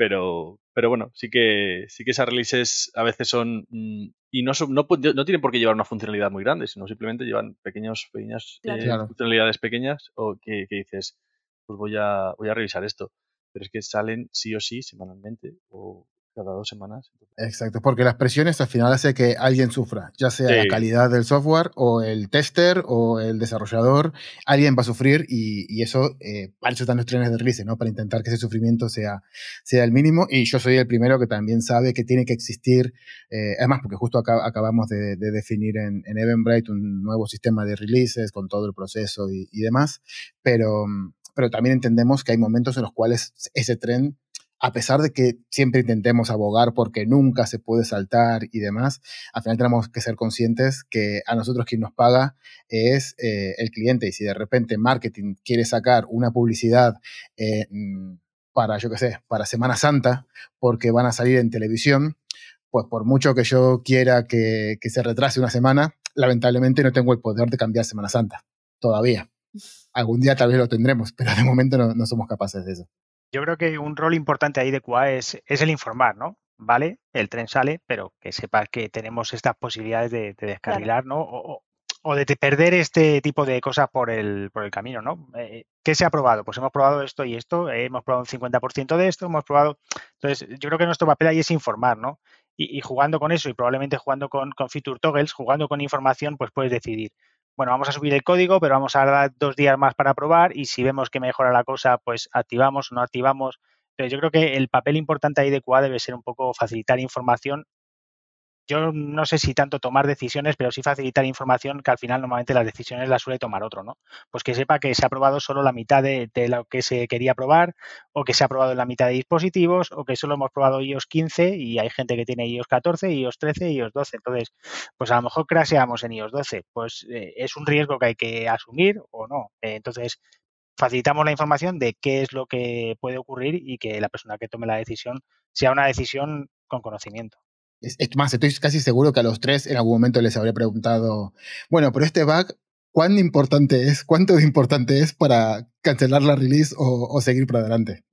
pero, pero bueno, sí que, sí que esas releases a veces son, mm, y no, son, no, no tienen por qué llevar una funcionalidad muy grande, sino simplemente llevan pequeños, pequeñas Claro. eh, Claro. funcionalidades pequeñas o que, que dices, pues voy a, voy a revisar esto. Pero es que salen sí o sí semanalmente o cada dos semanas. Exacto, porque las presiones al final hace que alguien sufra, ya sea la Sí. calidad del software o el tester o el desarrollador, alguien va a sufrir y, y eso, eh, para eso están los trenes de release, ¿no? Para intentar que ese sufrimiento sea, sea el mínimo y yo soy el primero que también sabe que tiene que existir, eh, además porque justo acá- acabamos de, de definir en, en Eventbrite un nuevo sistema de releases con todo el proceso y, y demás, pero, pero también entendemos que hay momentos en los cuales ese tren a pesar de que siempre intentemos abogar porque nunca se puede saltar y demás, al final tenemos que ser conscientes que a nosotros quien nos paga es eh, el cliente y si de repente marketing quiere sacar una publicidad eh, mm, para, yo qué sé, para Semana Santa, porque van a salir en televisión, pues por mucho que yo quiera que, que se retrase una semana, lamentablemente no tengo el poder de cambiar Semana Santa, todavía. Algún día tal vez lo tendremos, pero de momento no, no somos capaces de eso. Yo creo que un rol importante ahí de QA es, es el informar, ¿no? Vale, el tren sale, pero que sepas que tenemos estas posibilidades de, de descarrilar, ¿no? O, o- de perder este tipo de cosas por el, por el camino, ¿no? Eh, ¿Qué se ha probado? Pues hemos probado esto y esto, eh, hemos probado un 50% de esto, hemos probado... Entonces, yo creo que nuestro papel ahí es informar, ¿no? Y, y jugando con eso y probablemente jugando con, con feature toggles, jugando con información, pues puedes decidir, bueno, vamos a subir el código, pero vamos a dar dos días más para probar y si vemos que mejora la cosa, pues activamos o no activamos. Entonces, yo creo que el papel importante ahí de QA debe ser un poco facilitar información. Yo no sé si tanto tomar decisiones, pero sí facilitar información que al final normalmente las decisiones las suele tomar otro, ¿no? Pues que sepa que se ha probado solo la mitad de, lo que se quería probar, o que se ha probado en la mitad de dispositivos, o que solo hemos probado iOS 15 y hay gente que tiene iOS 14, iOS 13 y iOS 12. Entonces, pues a lo mejor crasheamos en iOS 12. Pues eh, es un riesgo que hay que asumir o no. Eh, entonces, facilitamos la información de qué es lo que puede ocurrir y que la persona que tome la decisión sea una decisión con conocimiento. Es, es más, estoy casi seguro que a los tres en algún momento les habría preguntado, bueno, pero este bug, ¿cuán importante es? ¿Cuánto de importante es para cancelar la release o, o seguir para adelante?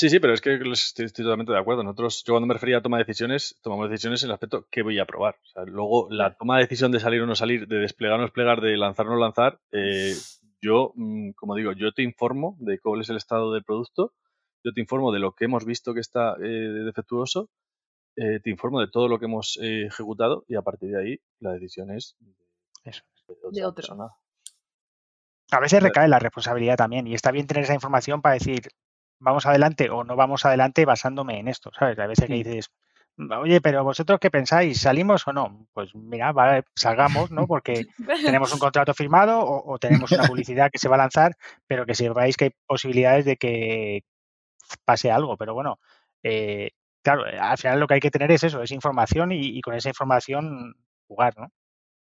Sí, sí, pero es que estoy, estoy totalmente de acuerdo. Nosotros, yo cuando me refería a toma de decisiones, tomamos decisiones en el aspecto que voy a probar. O sea, luego, la toma de decisión de salir o no salir, de desplegar o no desplegar, de lanzar o no lanzar, eh, yo, mm, como digo, yo te informo de cuál es el estado del producto, yo te informo de lo que hemos visto que está eh, defectuoso, eh, te informo de todo lo que hemos eh, ejecutado y a partir de ahí la decisión es Eso. de otra De otro. persona. A veces recae la responsabilidad también y está bien tener esa información para decir, vamos adelante o no vamos adelante basándome en esto, ¿sabes? A veces que Mm. dices, oye, pero vosotros qué pensáis, ¿salimos o no? Pues mira, vale, salgamos, ¿no? Porque tenemos un contrato firmado o, o tenemos una publicidad que se va a lanzar, pero que sepáis que hay posibilidades de que pase algo. Pero bueno, eh, claro, al final lo que hay que tener es eso, es información y, y con esa información jugar, ¿no?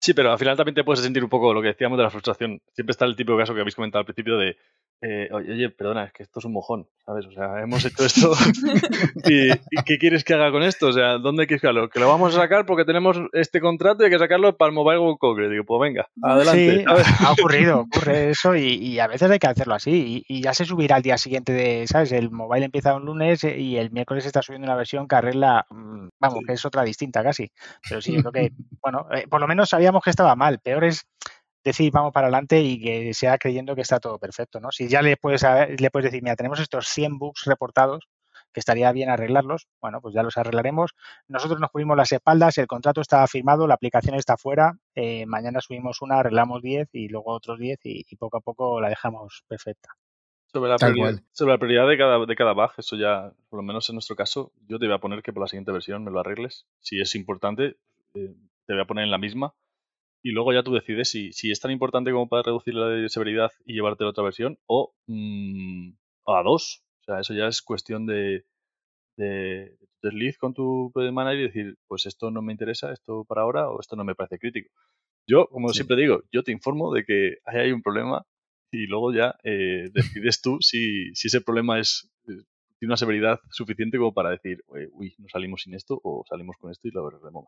Sí, pero al final también te puedes sentir un poco lo que decíamos de la frustración. Siempre está el típico caso que habéis comentado al principio de, eh, oye, perdona, es que esto es un mojón, ¿sabes? O sea, hemos hecho esto y, ¿y qué quieres que haga con esto? O sea, ¿dónde quieres que haga? Que lo vamos a sacar porque tenemos este contrato y hay que sacarlo para el Mobile World Congress. Digo, pues venga, adelante. Ha ocurrido, ocurre eso y, y a veces hay que hacerlo así y, y ya se subirá al día siguiente de, ¿sabes? El mobile empieza un lunes eh, y el miércoles está subiendo una versión que arregla, mm, vamos, Sí. que es otra distinta casi. Pero sí, yo creo que, bueno, eh, por lo menos sabíamos que estaba mal. Peor es decir vamos para adelante y que sea creyendo que está todo perfecto, ¿no? Si ya le puedes, le puedes decir, mira, tenemos estos 100 bugs reportados, que estaría bien arreglarlos, bueno, pues ya los arreglaremos. Nosotros nos cubrimos las espaldas, el contrato está firmado, la aplicación está fuera, eh, mañana subimos una, arreglamos 10 y luego otros 10 y, y poco a poco la dejamos perfecta. Sobre la, prioridad, sobre la prioridad de cada, de cada bug, eso ya, por lo menos en nuestro caso, yo te voy a poner que por la siguiente versión me lo arregles. Si es importante, eh, te voy a poner en la misma. Y luego ya tú decides si, si es tan importante como para reducir la de severidad y llevarte a la otra versión o mm, a dos. O sea, eso ya es cuestión de, de, de tu lead con tu project manager y decir, pues esto no me interesa, esto para ahora o esto no me parece crítico. Yo, como Sí. siempre digo, yo te informo de que ahí hay un problema y luego ya eh, decides tú si, si ese problema es eh, tiene una severidad suficiente como para decir, "Oye, uy, no salimos sin esto o salimos con esto y lo arreglamos.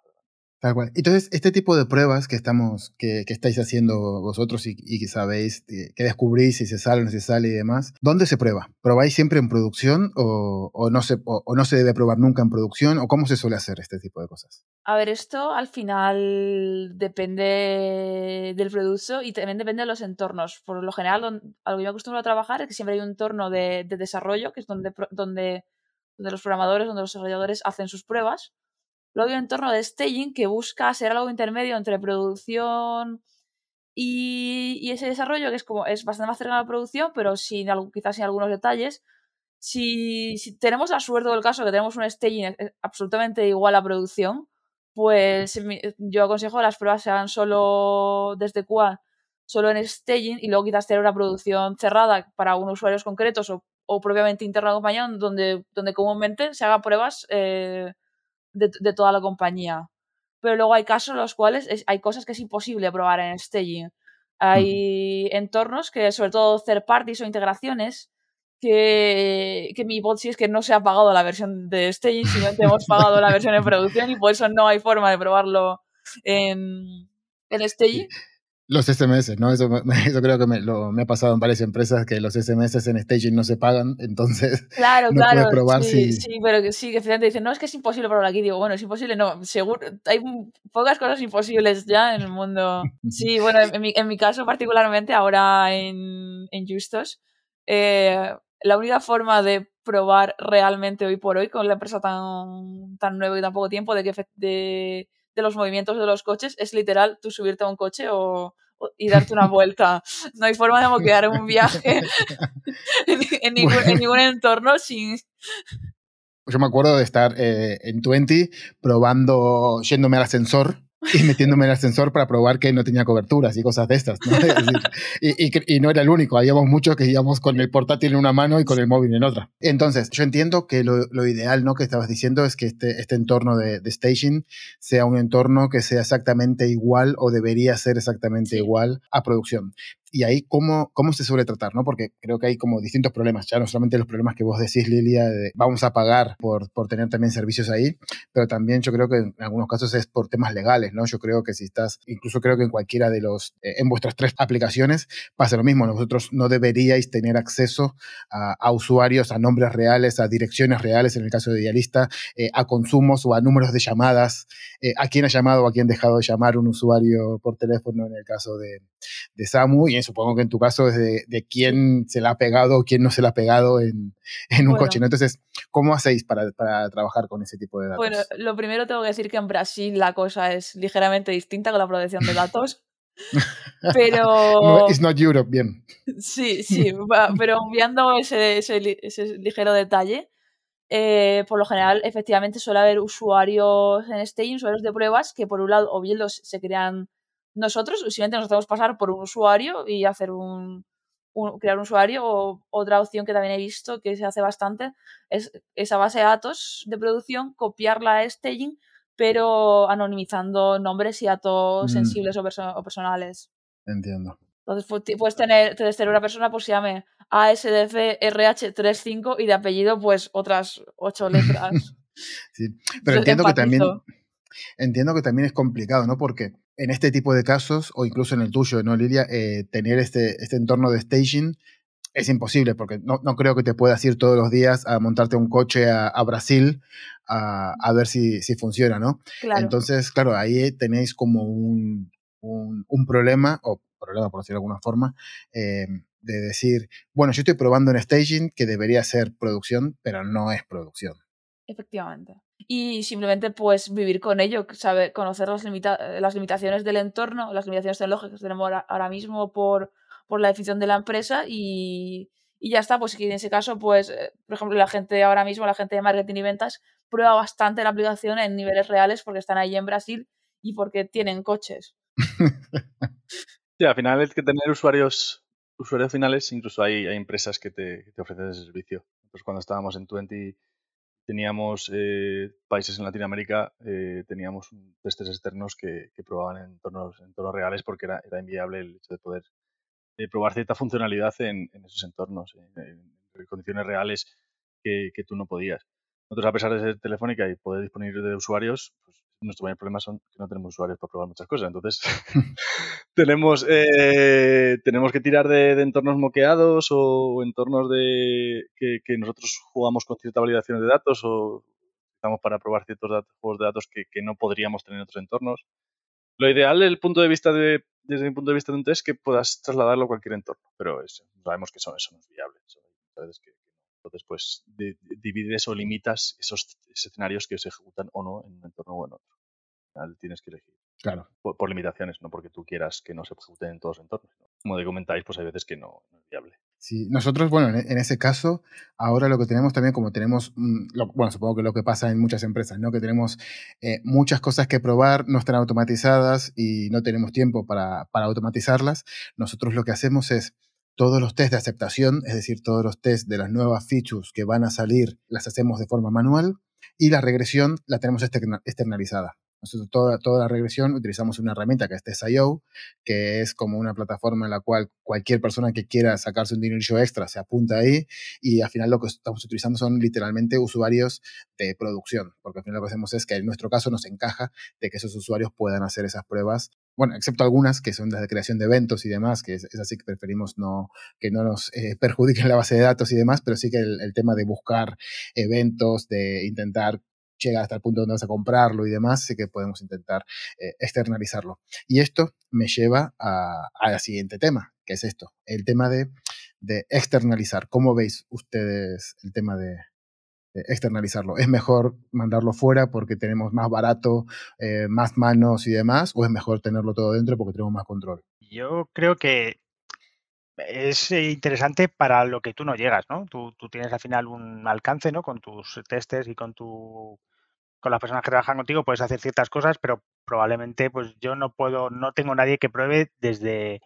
Tal cual. Entonces, este tipo de pruebas que estamos, que, que estáis haciendo vosotros y, y que sabéis, eh, que descubrís si se sale o no se sale y demás, ¿dónde se prueba? ¿Probáis siempre en producción o, o no se, o, o no se debe probar nunca en producción? ¿O cómo se suele hacer este tipo de cosas? A ver, esto al final depende del producto y también depende de los entornos. Por lo general, don- a lo que yo acostumbro a trabajar es que siempre hay un entorno de, de desarrollo, que es donde, donde, donde los programadores, donde los desarrolladores hacen sus pruebas. Luego hay un entorno de staging que busca ser algo intermedio entre producción y, ese desarrollo, que es como es bastante más cercano a la producción, pero sin, quizás sin algunos detalles. Si, tenemos la suerte del caso que tenemos un staging eh, absolutamente igual a producción, pues mi- yo aconsejo que las pruebas se hagan solo desde QA, solo en staging y luego quizás tener una producción cerrada para unos usuarios concretos o, propiamente interna de compañía donde, donde comúnmente se hagan pruebas eh, de, de toda la compañía. Pero luego hay casos en los cuales es- hay cosas que es imposible probar en staging. Hay entornos que, sobre todo third parties o integraciones, que, que mi hipótesis es que no se ha pagado la versión de staging, simplemente hemos pagado la versión en producción y por eso no hay forma de probarlo en, en staging. Los SMS, ¿no? Eso, eso creo que me, lo- me ha pasado en varias empresas que los SMS en staging no se pagan, entonces Claro, no claro. puedes probar sí, si... sí, pero que sí, que finalmente dicen, no, es que es imposible probar aquí. Digo, bueno, es imposible, no, seguro, hay pocas cosas imposibles ya en el mundo. Sí, bueno, en, en mi, en mi caso particularmente, ahora en, en Justos, eh, la única forma de probar realmente hoy por hoy con la empresa tan, tan nueva y tan poco tiempo de, que, de, de los movimientos de los coches es literal tú subirte a un coche o, y darte una vuelta. No hay forma de moquear un viaje en, en ningún, en ningún entorno sin... Yo me acuerdo de estar eh, en 20 probando, yéndome al ascensor y metiéndome en el ascensor para probar que no tenía coberturas y cosas de estas. ¿no? Es decir, y, y cre- y no era el único, habíamos muchos que íbamos con el portátil en una mano y con el móvil en otra. Entonces, yo entiendo que lo, lo ideal ¿no? que estabas diciendo es que este, este entorno de, de staging sea un entorno que sea exactamente igual o debería ser exactamente igual a producción. Y ahí, ¿cómo, ¿cómo se suele tratar? ¿no? Porque creo que hay como distintos problemas, ya no solamente los problemas que vos decís, Lilia, de vamos a pagar por, por tener también servicios ahí, pero también yo creo que en algunos casos es por temas legales, ¿no? Yo creo que si estás, incluso creo que en cualquiera de los, eh, en vuestras tres aplicaciones pasa lo mismo, nosotros no deberíais tener acceso a, a usuarios, a nombres reales, a direcciones reales, en el caso de Idealista, eh, a consumos o a números de llamadas, eh, a quién ha llamado o a quién ha dejado de llamar un usuario por teléfono en el caso de, de Samu, y supongo que en tu caso es de, de quién se la ha pegado o quién no se la ha pegado en, en un Bueno. coche, ¿no? Entonces, ¿cómo hacéis para, para trabajar con ese tipo de datos? Bueno, lo primero tengo que decir que en Brasil la cosa es ligeramente distinta con la protección de datos. Pero No, it's not Europe, bien. sí, sí, pero obviando ese, ese, ese ligero detalle, eh, por lo general, efectivamente, suele haber usuarios en staging, usuarios de pruebas, que por un lado, o bien los se crean nosotros, simplemente nos hacemos pasar por un usuario y hacer un, un- crear un usuario, o otra opción que también he visto que se hace bastante, es esa base de datos de producción, copiarla a staging, pero anonimizando nombres y datos Mm. sensibles o, perso- o personales. Entiendo. Entonces pu- ti- puedes tener, puedes tener una persona pues se llame ASDFRH35 y de apellido pues otras ocho letras. Sí. Pero entiendo que también entiendo que también es complicado, ¿no? Porque en este tipo de casos, o incluso en el tuyo, ¿no, Lilia? Eh, tener este, este entorno de staging es imposible, porque no, no creo que te puedas ir todos los días a montarte un coche a, a Brasil a, a ver si, si funciona, ¿no? Claro. Entonces, claro, ahí tenéis como un, un, un problema, o problema por decirlo de alguna forma, eh, de decir, bueno, yo estoy probando en staging que debería ser producción, pero no es producción. Efectivamente. Y simplemente pues vivir con ello, saber, conocer las, limita eh, las limitaciones del entorno, las limitaciones tecnológicas que tenemos ahora, mismo por, por la definición de la empresa y, y ya está, pues en ese caso, pues, eh, por ejemplo, la gente ahora mismo, la gente de marketing y ventas, prueba bastante la aplicación en niveles reales porque están ahí en Brasil y porque tienen coches. sí, al final es que tener usuarios, usuarios finales, incluso hay, hay empresas que te, te, ofrecen ese servicio. Entonces, cuando estábamos en 20 teníamos eh, países en Latinoamérica, eh, teníamos testes externos que, que probaban en entornos, entornos reales porque era, era inviable el hecho de poder eh, probar cierta funcionalidad en, en esos entornos, en, condiciones reales que, que, tú no podías. Nosotros, a pesar de ser telefónica y poder disponer de usuarios, pues nuestro mayor problema son que no tenemos usuarios para probar muchas cosas. Entonces, tenemos, eh, tenemos que tirar de, de, entornos moqueados o entornos de que, que, nosotros jugamos con cierta validación de datos o estamos para probar ciertos datos, juegos de datos que, que, no podríamos tener en otros entornos. Lo ideal desde el punto de vista de, desde mi punto de vista de un test es que puedas trasladarlo a cualquier entorno, pero es, sabemos que eso, eso no es viable. Eso, que, entonces, pues divides o limitas esos escenarios que se ejecutan o no en un entorno o en otro. Al final tienes que elegir. Claro. Por, por, limitaciones, no porque tú quieras que no se ejecuten en todos los entornos. Como de comentáis, pues hay veces que no, no es viable. Sí, nosotros, bueno, en, en, ese caso, ahora lo que tenemos también, como tenemos, mmm, lo, bueno, supongo que lo que pasa en muchas empresas, ¿no? Que tenemos eh, muchas cosas que probar, no están automatizadas y no tenemos tiempo para, para automatizarlas. Nosotros lo que hacemos es todos los test de aceptación, es decir, todos los test de las nuevas features que van a salir, las hacemos de forma manual y la regresión la tenemos externalizada. Nosotros toda, toda la regresión utilizamos una herramienta que es TestIO, que es como una plataforma en la cual cualquier persona que quiera sacarse un dinero extra se apunta ahí y al final lo que estamos utilizando son literalmente usuarios de producción, porque al final lo que hacemos es que en nuestro caso nos encaja de que esos usuarios puedan hacer esas pruebas bueno, excepto algunas que son las de creación de eventos y demás, que es, así que preferimos no, que no nos eh, perjudiquen la base de datos y demás, pero sí que el, tema de buscar eventos, de intentar llegar hasta el punto donde vas a comprarlo y demás, sí que podemos intentar eh, externalizarlo. Y esto me lleva al siguiente tema, que es esto, el tema de externalizar. ¿Cómo veis ustedes el tema de, externalizarlo. ¿Es mejor mandarlo fuera porque tenemos más barato, eh, más manos y demás? ¿O es mejor tenerlo todo dentro porque tenemos más control? Yo creo que es interesante para lo que tú no llegas, ¿no? Tú, tú tienes al final un alcance, ¿no? Con tus testes y con tu con las personas que trabajan contigo puedes hacer ciertas cosas, pero probablemente pues yo no puedo, no tengo nadie que pruebe desde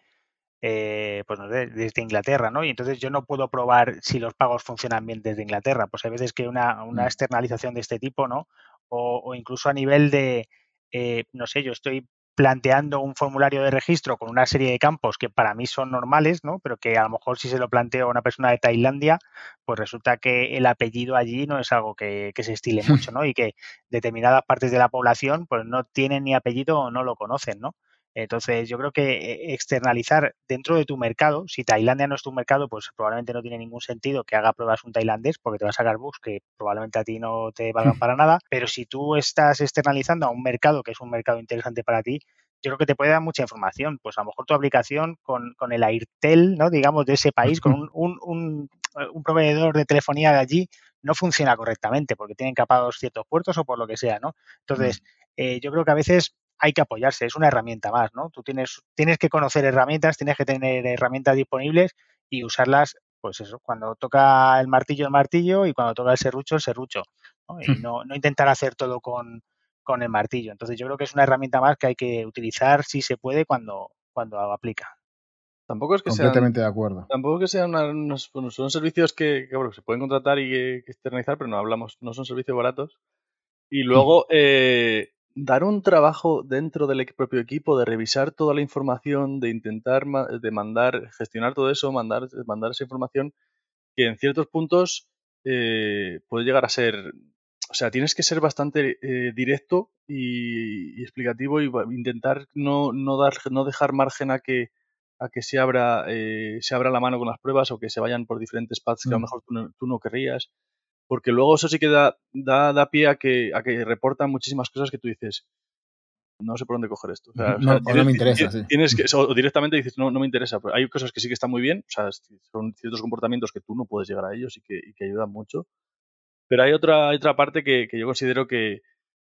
eh, pues no sé, desde Inglaterra, ¿no? Y entonces yo no puedo probar si los pagos funcionan bien desde Inglaterra. Pues hay veces que una, una externalización de este tipo, ¿no? O, o incluso a nivel de, eh, no sé, yo estoy planteando un formulario de registro con una serie de campos que para mí son normales, ¿no? Pero que a lo mejor si se lo planteo a una persona de Tailandia, pues resulta que el apellido allí no es algo que, que se estile mucho, ¿no? Y que determinadas partes de la población pues no tienen ni apellido o no lo conocen, ¿no? Entonces, yo creo que eh, externalizar dentro de tu mercado, si Tailandia no es tu mercado, pues probablemente no tiene ningún sentido que haga pruebas un tailandés porque te va a sacar bugs que probablemente a ti no te valgan para nada. Pero si tú estás externalizando a un mercado que es un mercado interesante para ti, yo creo que te puede dar mucha información. Pues a lo mejor tu aplicación con, con el Airtel, ¿no? digamos, de ese país, con un, un, un, un proveedor de telefonía de allí, no funciona correctamente porque tienen capados ciertos puertos o por lo que sea, ¿no? Entonces, eh, yo creo que a veces hay que apoyarse, es una herramienta más, ¿no? Tú tienes, tienes que conocer herramientas, tienes que tener herramientas disponibles y usarlas, pues eso, cuando toca el martillo, el martillo y cuando toca el serrucho, el serrucho. ¿no? Y no, no intentar hacer todo con, con, el martillo. Entonces yo creo que es una herramienta más que hay que utilizar si se puede cuando, cuando aplica. Tampoco es que Completamente sean, de acuerdo. Tampoco que sean unos, bueno, son servicios que, que bueno, se pueden contratar y que, que, externalizar, pero no hablamos, no son servicios baratos. Y luego, eh, dar un trabajo dentro del propio equipo, de revisar toda la información, de intentar de mandar, gestionar todo eso, mandar, mandar esa información, que en ciertos puntos eh, puede llegar a ser, o sea, tienes que ser bastante eh, directo y, y, explicativo y intentar no, no, dar, no dejar margen a que a que se abra, eh, se abra la mano con las pruebas o que se vayan por diferentes paths que a lo mejor tú no, tú no querrías porque luego eso sí que da, da, da pie a que, a que reportan muchísimas cosas que tú dices, no sé por dónde coger esto. O sea, no, o sea, tienes, no, me interesa. Sí. Tienes que, o directamente dices, no, no me interesa. Pero hay cosas que sí que están muy bien, o sea, son ciertos comportamientos que tú no puedes llegar a ellos y que, y que ayudan mucho. Pero hay otra, hay otra parte que, que yo considero que,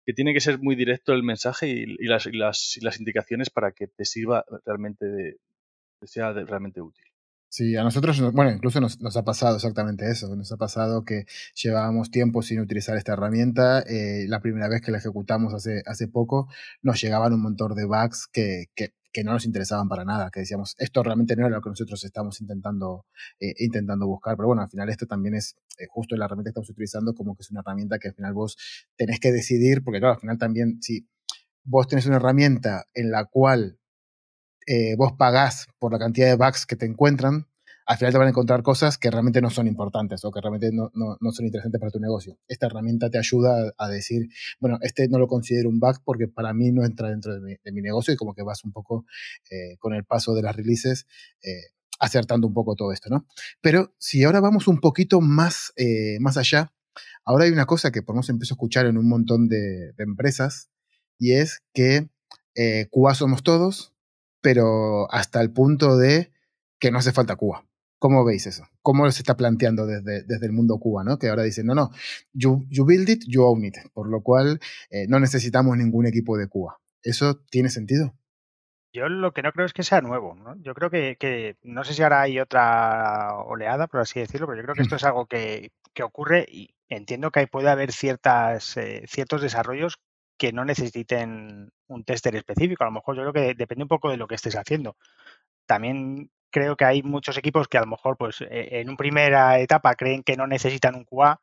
que, tiene que ser muy directo el mensaje y, y, las, y, las, y las, indicaciones para que te sirva realmente, de, sea de, realmente útil. Sí, a nosotros, bueno, incluso nos, nos, ha pasado exactamente eso. Nos ha pasado que llevábamos tiempo sin utilizar esta herramienta. Eh, la primera vez que la ejecutamos hace, hace poco, nos llegaban un montón de bugs que, que, que, no nos interesaban para nada, que decíamos, esto realmente no era lo que nosotros estamos intentando, eh, intentando buscar. Pero bueno, al final esto también es eh, justo la herramienta que estamos utilizando, como que es una herramienta que al final vos tenés que decidir, porque claro, al final también, si vos tenés una herramienta en la cual eh, vos pagás por la cantidad de bugs que te encuentran, al final te van a encontrar cosas que realmente no son importantes o que realmente no, no, no son interesantes para tu negocio. Esta herramienta te ayuda a, decir, bueno, este no lo considero un bug porque para mí no entra dentro de mi, negocio y como que vas un poco eh, con el paso de las releases eh, acertando un poco todo esto, ¿no? Pero si ahora vamos un poquito más, más allá, ahora hay una cosa que por lo menos empiezo a escuchar en un montón de, de empresas y es que QA somos todos, pero hasta el punto de que no hace falta Cuba. ¿Cómo veis eso? ¿Cómo se está planteando desde, desde el mundo Cuba? ¿no? Que ahora dicen, no, no, you, you build it, you own it. Por lo cual eh, no necesitamos ningún equipo de Cuba. ¿Eso tiene sentido? Yo lo que no creo es que sea nuevo. ¿no? Yo creo que, que, no sé si ahora hay otra oleada, por así decirlo, pero yo creo que esto es algo que, que ocurre y entiendo que puede haber ciertas, eh, ciertos desarrollos que no necesiten un tester específico. A lo mejor yo creo que depende un poco de lo que estés haciendo. También creo que hay muchos equipos que a lo mejor pues en una primera etapa creen que no necesitan un QA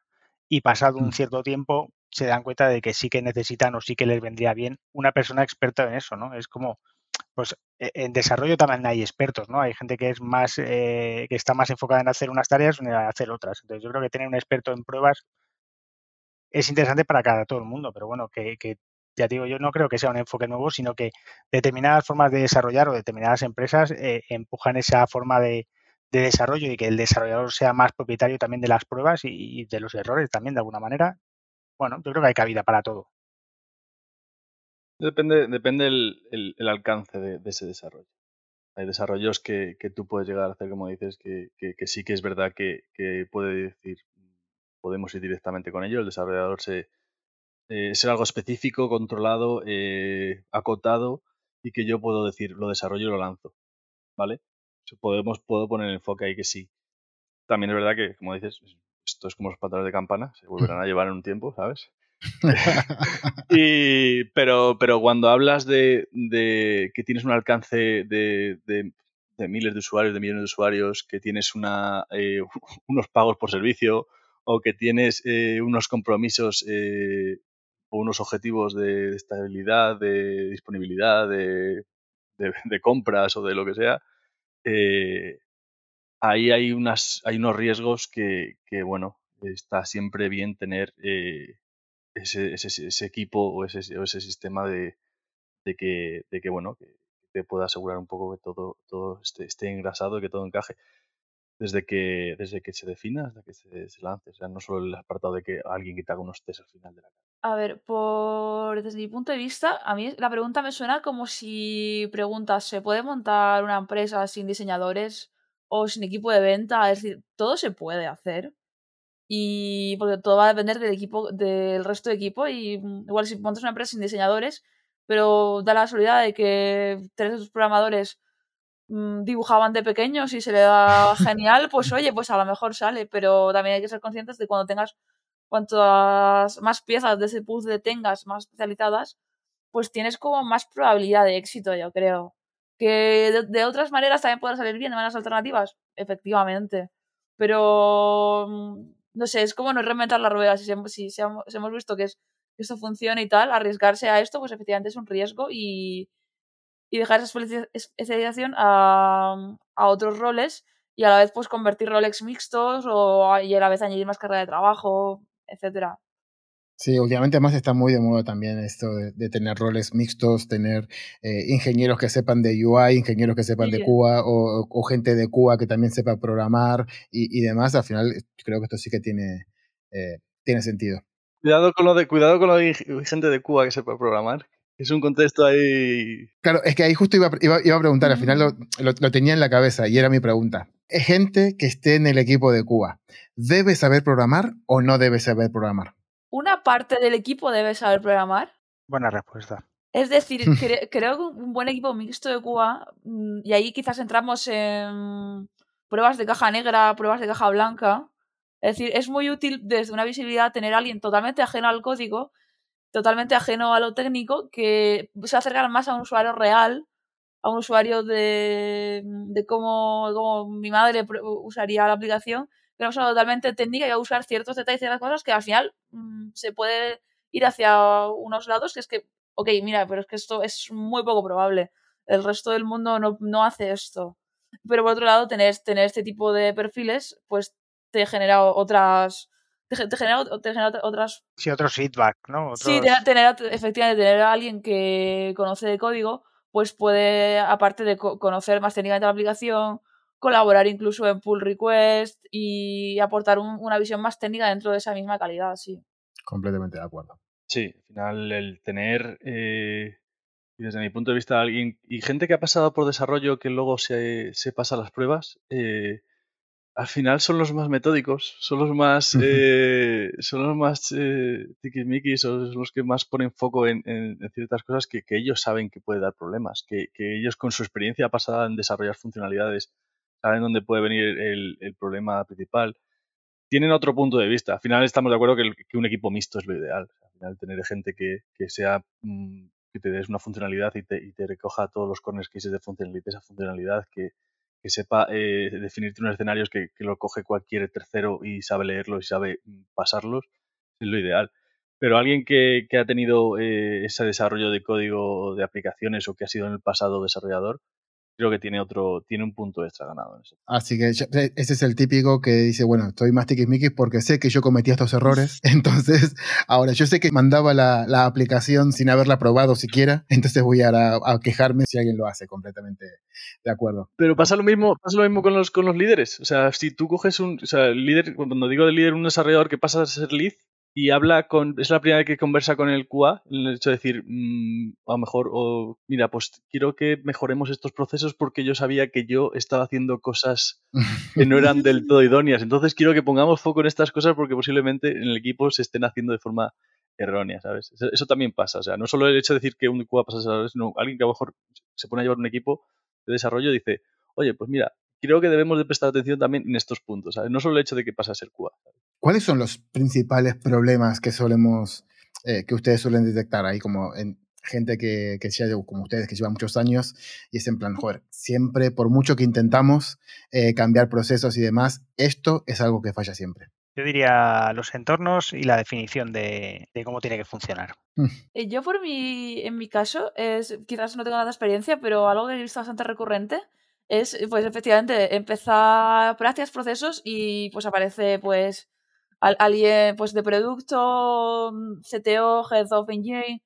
y pasado un cierto tiempo se dan cuenta de que sí que necesitan o sí que les vendría bien una persona experta en eso, ¿no? Es como, pues en desarrollo también hay expertos, ¿no? Hay gente que es más, eh, que está más enfocada en hacer unas tareas o en hacer otras. Entonces yo creo que tener un experto en pruebas es interesante para cada todo el mundo, pero bueno, que, que ya digo, yo no creo que sea un enfoque nuevo, sino que determinadas formas de desarrollar o determinadas empresas eh, empujan esa forma de, de, desarrollo y que el desarrollador sea más propietario también de las pruebas y, de los errores también de alguna manera. Bueno, yo creo que hay cabida para todo. Depende, depende el, alcance de, ese desarrollo. Hay desarrollos que, que, tú puedes llegar a hacer, como dices, que sí que es verdad que, puede decir, podemos ir directamente con ello, el desarrollador se, eh, ser algo específico, controlado, eh, acotado y que yo puedo decir, lo desarrollo y lo lanzo. ¿Vale? Podemos, puedo poner el enfoque ahí que sí. También es verdad que, como dices, esto es como los pantalones de campana, se volverán a llevar en un tiempo, ¿sabes? y, pero, pero cuando hablas de, de que tienes un alcance de, de, de, miles de usuarios, de millones de usuarios, que tienes una, eh, unos pagos por servicio o que tienes eh, unos compromisos eh, o unos objetivos de estabilidad, de disponibilidad, de, compras o de lo que sea, eh, ahí hay, unas, hay unos riesgos que, bueno, está siempre bien tener eh, ese, ese, ese, equipo o ese, sistema de, de que, bueno, que te pueda asegurar un poco que todo, todo esté, esté engrasado y que todo encaje desde que, desde que se defina hasta que se, se, lance. O sea, no solo el apartado de que alguien que te unos test al final de la carrera. A ver, por, desde mi punto de vista, a mí la pregunta me suena como si preguntas, ¿se puede montar una empresa sin diseñadores o sin equipo de venta? Es decir, todo se puede hacer. Y porque todo va a depender del equipo, del resto de equipo. Y mm, igual si montas una empresa sin diseñadores, pero da la casualidad de que tres de tus programadores dibujaban de pequeños y se le da genial, pues oye, pues a lo mejor sale. Pero también hay que ser conscientes de cuando tengas cuantas más piezas de ese puzzle tengas, más especializadas, pues tienes como más probabilidad de éxito, yo creo. Que de, de otras maneras también pueden salir bien, de maneras alternativas, efectivamente. Pero, mm, no sé, es como no reinventar la rueda. Si, si, si, si hemos visto que, es, que esto funciona y tal, arriesgarse a esto, pues efectivamente es un riesgo y, y dejar esa especialización a, a otros roles y a la vez pues convertir roles mixtos o, y a la vez añadir más carga de trabajo, etcétera. Sí, últimamente además está muy de moda también esto de, de tener roles mixtos, tener eh, ingenieros que sepan de UI, ingenieros que sepan sí. de QA o, o, gente de QA que también sepa programar y, y, demás. Al final creo que esto sí que tiene, eh, tiene sentido. Cuidado con lo de cuidado con lo de gente de QA que sepa programar. Es un contexto ahí. Claro, es que ahí justo iba, iba, iba a preguntar, al final lo, lo, lo, tenía en la cabeza y era mi pregunta. Gente que esté en el equipo de Cuba, ¿debe saber programar o no debe saber programar? Una parte del equipo debe saber programar. Buena respuesta. Es decir, cre creo que un buen equipo mixto de Cuba, mm, y ahí quizás entramos en, pruebas de caja negra, pruebas de caja blanca. Es decir, es muy útil desde una visibilidad tener a alguien totalmente ajeno al código, totalmente ajeno a lo técnico, que se acerca más a un usuario real, a un usuario de, de cómo, cómo mi madre usaría la aplicación, que no es totalmente técnica y a usar ciertos detalles y ciertas cosas que al final mm, se puede ir hacia unos lados que es que, ok, mira, pero es que esto es muy poco probable. El resto del mundo no, no hace esto. Pero por otro lado, tener, tener este tipo de perfiles, pues te genera otras. Te, genera, te genera, otras. Sí, otros feedback, ¿no? Otros... Sí, tener, tener, efectivamente, tener a alguien que conoce de código, pues puede, aparte de conocer más técnicamente la aplicación, colaborar incluso en pull request y aportar una visión más técnica dentro de esa misma calidad, sí. Completamente de acuerdo. Sí, al final el tener, eh, desde mi punto de vista, alguien y gente que ha pasado por desarrollo que luego se, se pasa las pruebas, eh, al final son los más metódicos, son los más, eh, son los más eh, tiquismiquis, son los que más ponen foco en, ciertas cosas que, ellos saben que puede dar problemas, que, que, ellos con su experiencia pasada en desarrollar funcionalidades saben dónde puede venir el, el, problema principal. Tienen otro punto de vista. Al final estamos de acuerdo que, que un equipo mixto es lo ideal. Al final tener gente que, que sea mm, que te des una funcionalidad y te, y te recoja todos los corners cases de funcionalidad, esa funcionalidad que, que sepa eh, definirte unos escenarios que, que, lo coge cualquier tercero y sabe leerlos y sabe mm, pasarlos, es lo ideal. Pero alguien que, que ha tenido eh, ese desarrollo de código de aplicaciones o que ha sido en el pasado desarrollador, creo que tiene otro, tiene un punto extra ganado. En ese. Así que e, ese es el típico que dice, bueno, estoy más tiquismiquis porque sé que yo cometí estos errores. Entonces, ahora yo sé que mandaba la, la aplicación sin haberla probado siquiera, entonces voy a, a, quejarme si alguien lo hace completamente de acuerdo. Pero pasa lo mismo, pasa lo mismo con los, con los líderes. O sea, si tú coges un, o sea, líder, cuando digo de líder, un desarrollador que pasa a ser lead, y habla con. Es la primera vez que conversa con el QA, el hecho de decir, mm, a lo mejor, o mira, pues quiero que mejoremos estos procesos porque yo sabía que yo estaba haciendo cosas que no eran del todo idóneas. Entonces quiero que pongamos foco en estas cosas porque posiblemente en el equipo se estén haciendo de forma errónea, ¿sabes? Eso, también pasa. O sea, no solo el hecho de decir que un QA pasa a sino alguien que a lo mejor se pone a llevar un equipo de desarrollo dice, oye, pues mira, creo que debemos de prestar atención también en estos puntos, ¿sabes? No solo el hecho de que pasa a ser QA. ¿Cuáles son los principales problemas que solemos, eh, que ustedes suelen detectar ahí como en gente que, que ya, como ustedes, que llevan muchos años y es en plan, joder, siempre, por mucho que intentamos eh, cambiar procesos y demás, esto es algo que falla siempre? Yo diría los entornos y la definición de, de cómo tiene que funcionar. Mm. Eh, yo por mi, en mi caso, es, quizás no tengo nada de experiencia, pero algo que he visto bastante recurrente es, pues efectivamente, empezar prácticas, procesos y pues aparece pues alguien pues de producto, mm, CTO, Head of Engineering,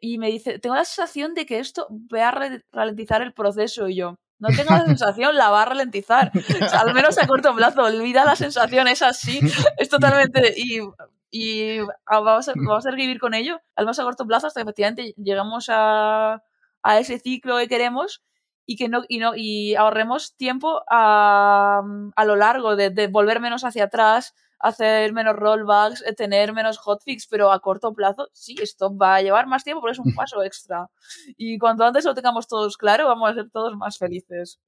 y me dice, tengo la sensación de que esto va a ralentizar el proceso y yo. No tengo la sensación, la va a ralentizar. al menos a corto plazo. Olvida la sensación, es así. Es totalmente. Y, y vamos, a, vamos a vivir con ello. Al menos a corto plazo, hasta que efectivamente llegamos a, a ese ciclo que queremos y que no y no y ahorremos tiempo a, a lo largo de, de, volver menos hacia atrás hacer menos rollbacks eh, tener menos hotfix pero a corto plazo sí esto va a llevar más tiempo pero es un paso extra y cuanto antes lo tengamos todos claro vamos a ser todos más felices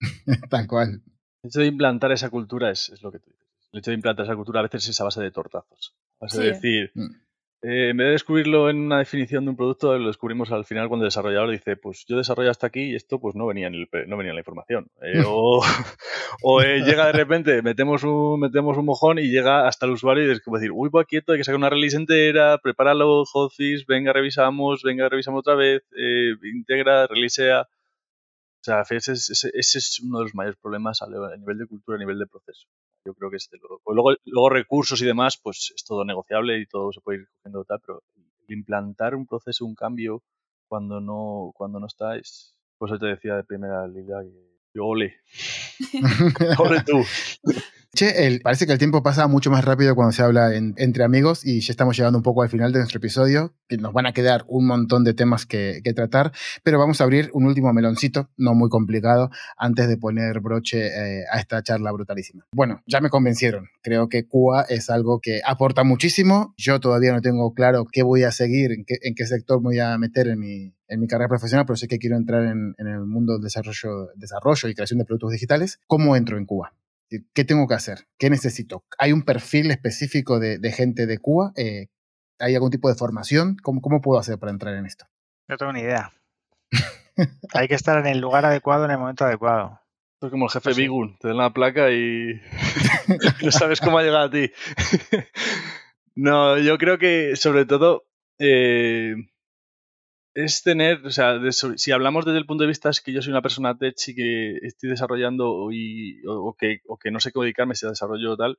tal cual el hecho de implantar esa cultura es, es, lo que tú dices el hecho de implantar esa cultura a veces es a base de tortazos a base sí. de decir mm. Eh, en vez de descubrirlo en una definición de un producto, lo descubrimos al final cuando el desarrollador dice, pues yo desarrollo hasta aquí y esto pues no venía en, el, no venía en la información. Eh, o, o eh, llega de repente, metemos un, metemos un mojón y llega hasta el usuario y es como decir, uy, pues quieto, hay que sacar una release entera, prepáralo, hotfix, venga, revisamos, venga, revisamos otra vez, eh, integra, releasea. O sea, ese es, ese es, uno de los mayores problemas a nivel de cultura, a nivel de proceso. Yo creo que es de lo, pues luego, luego recursos y demás, pues es todo negociable y todo se puede ir cogiendo tal, pero implantar un proceso, un cambio cuando no, cuando no está es, pues te decía de primera liga que yo ole. ole tú. Che, el- parece que el tiempo pasa mucho más rápido cuando se habla en- entre amigos y ya estamos llegando un poco al final de nuestro episodio, nos van a quedar un montón de temas que, que tratar, pero vamos a abrir un último meloncito, no muy complicado, antes de poner broche eh, a esta charla brutalísima. Bueno, ya me convencieron, creo que QA es algo que aporta muchísimo, yo todavía no tengo claro qué voy a seguir, en qué, en qué sector me voy a meter en mi, en mi carrera profesional, pero sé que quiero entrar en, en el mundo del desarrollo, desarrollo y creación de productos digitales. ¿Cómo entro en Cuba? ¿Qué tengo que hacer? ¿Qué necesito? ¿Hay un perfil específico de, de gente de Cuba? Eh, ¿Hay algún tipo de formación? ¿Cómo, ¿Cómo puedo hacer para entrar en esto? No tengo ni idea. Hay que estar en el lugar adecuado en el momento adecuado. Es como el jefe Pues sí. Bigun, te dan la placa y no sabes cómo ha llegado a ti. no, yo creo que sobre todo eh, es tener, o sea, de si hablamos desde el punto de vista es que yo soy una persona tech y que estoy desarrollando y, o, que, o que no sé cómo dedicarme si desarrollo tal,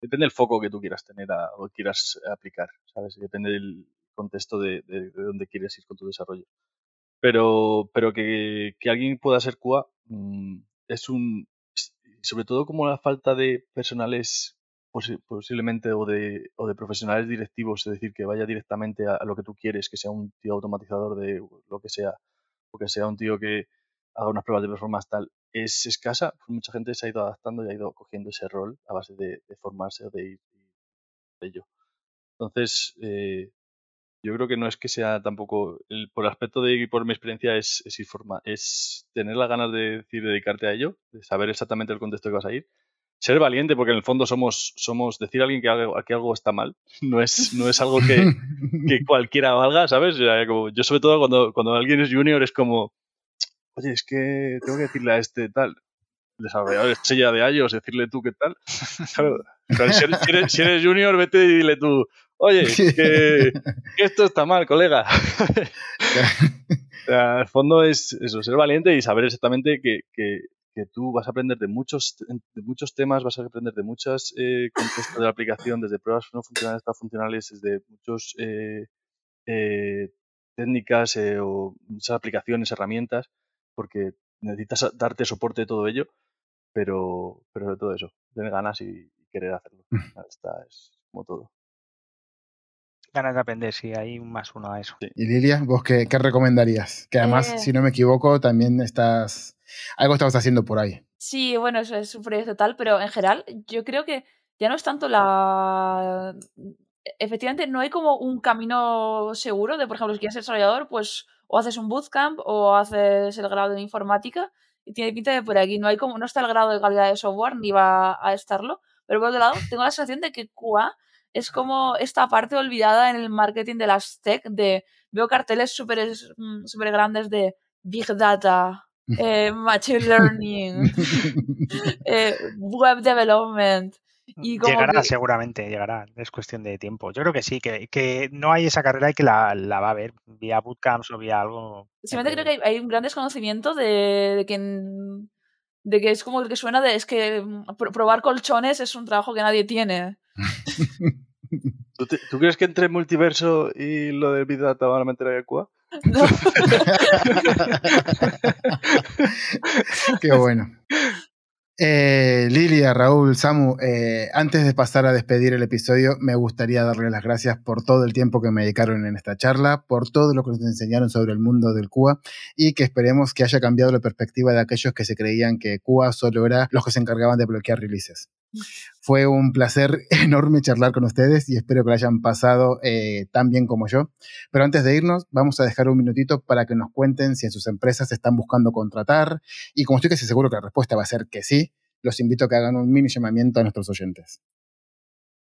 depende del foco que tú quieras tener o quieras aplicar, ¿sabes? Depende del contexto de, de, de dónde quieres ir con tu desarrollo. Pero, pero que, que alguien pueda ser QA mm, es un. Sobre todo como la falta de personales posiblemente o de, o de profesionales directivos, es decir, que vaya directamente a, lo que tú quieres, que sea un tío automatizador de lo que sea, o que sea un tío que haga unas pruebas de performance tal, es escasa. Pues mucha gente se ha ido adaptando y ha ido cogiendo ese rol a base de, formarse o de ir de ello. Entonces, eh, yo creo que no es que sea tampoco, el- por aspecto de por mi experiencia, es, es, ir forma- es tener las ganas de decir, dedicarte a ello, de saber exactamente el contexto que vas a ir. Ser valiente, porque en el fondo somos, somos decir a alguien que algo, que algo está mal, no es, no es algo que, que cualquiera valga, ¿sabes? Como- yo sobre todo cuando, cuando alguien es junior es como, oye, es que tengo que decirle a este tal, desarrollador estrella de iOS, decirle tú qué tal. Claro, si, eres, si junior, vete y dile tú, oye, que, que esto está mal, colega. El fondo es eso, ser valiente y saber exactamente que, que- que tú vas a aprender de muchos, de muchos temas, vas a aprender de muchos eh, contextos de la aplicación, desde pruebas no funcionales hasta funcionales, desde muchos eh, eh, técnicas eh, o muchas aplicaciones, herramientas, porque necesitas darte soporte de todo ello, pero, pero sobre todo eso, tener ganas y, y querer hacerlo. Esta es como todo. Ganas de aprender, sí, hay un más uno a eso. Y Lilia, ¿vos qué, qué recomendarías? Que además, Eh. si no me equivoco, también estás. Algo estabas haciendo por ahí. Sí, bueno, eso es un proyecto tal, pero en general yo creo que ya no es tanto la... Efectivamente, no hay como un camino seguro de, por ejemplo, si quieres ser desarrollador, pues o haces un bootcamp o haces el grado de informática y tiene pinta de por aquí. No hay como, no está el grado de calidad de software ni va a estarlo, pero por otro lado tengo la sensación de que QA es como esta parte olvidada en el marketing de las tech de veo carteles súper mm, súper grandes de Big Data, eh, Machine Learning, eh, Web Development. Y como Llegará, que- seguramente, llegará. Es cuestión de tiempo. Yo creo que sí, que, que no hay esa carrera y que la, la va a haber vía bootcamps o vía algo. Simplemente creo que hay, hay un gran desconocimiento de, de que en- de que es como el que suena de es que mm, pro- probar colchones es un trabajo que nadie tiene. ¿Tú, te- tú crees que entre multiverso y lo del Big Data van a meter QA? No. Qué bueno. Eh, Lilia, Raúl, Samu, eh, antes de pasar a despedir el episodio, me gustaría darles las gracias por todo el tiempo que me dedicaron en esta charla, por todo lo que nos enseñaron sobre el mundo del QA y que esperemos que haya cambiado la perspectiva de aquellos que se creían que QA solo era los que se encargaban de bloquear releases. Fue un placer enorme charlar con ustedes y espero que lo hayan pasado eh, tan bien como yo. Pero antes de irnos, vamos a dejar un minutito para que nos cuenten si en sus empresas están buscando contratar. Y como estoy casi seguro que la respuesta va a ser que sí, los invito a que hagan un mini llamamiento a nuestros oyentes.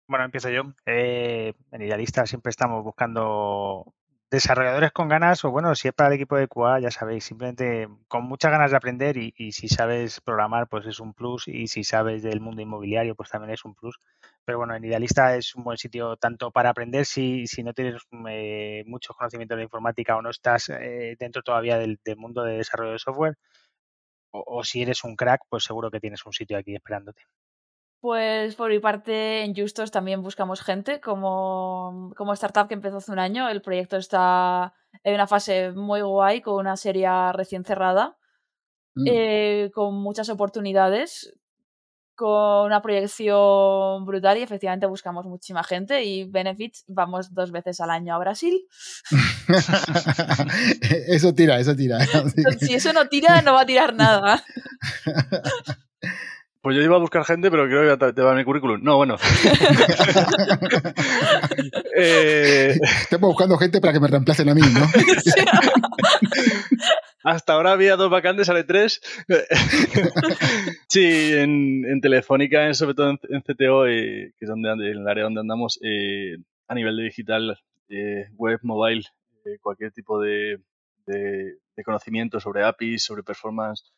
Bueno, empiezo yo. Eh, en Idealista siempre estamos buscando desarrolladores con ganas, o bueno, si es para el equipo de QA, ya sabéis, simplemente con muchas ganas de aprender y, si sabes programar, pues es un plus, y si sabes del mundo inmobiliario, pues también es un plus. Pero bueno, en Idealista es un buen sitio tanto para aprender si, si no tienes eh, muchos conocimientos de informática o no estás eh, dentro todavía del, mundo de desarrollo de software, o si eres un crack, pues seguro que tienes un sitio aquí esperándote. Pues por mi parte, en Justos también buscamos gente como, como startup que empezó hace un año. El proyecto está en una fase muy guay, con una serie recién cerrada, Mm. eh, con muchas oportunidades, con una proyección brutal y efectivamente buscamos muchísima gente y Benefits vamos dos veces al año a Brasil. eso tira, eso tira. Si eso no tira, no va a tirar nada. Pues yo iba a buscar gente, pero creo que te va mi currículum. No, bueno. eh... Estamos buscando gente para que me reemplacen a mí, ¿no? Hasta ahora había dos vacantes, sale tres. sí, en, Telefónica, sobre todo en, CTO, eh, que es donde, el área donde andamos, eh, a nivel de digital, eh, web, mobile, cualquier tipo de, de, conocimiento sobre APIs, sobre performance,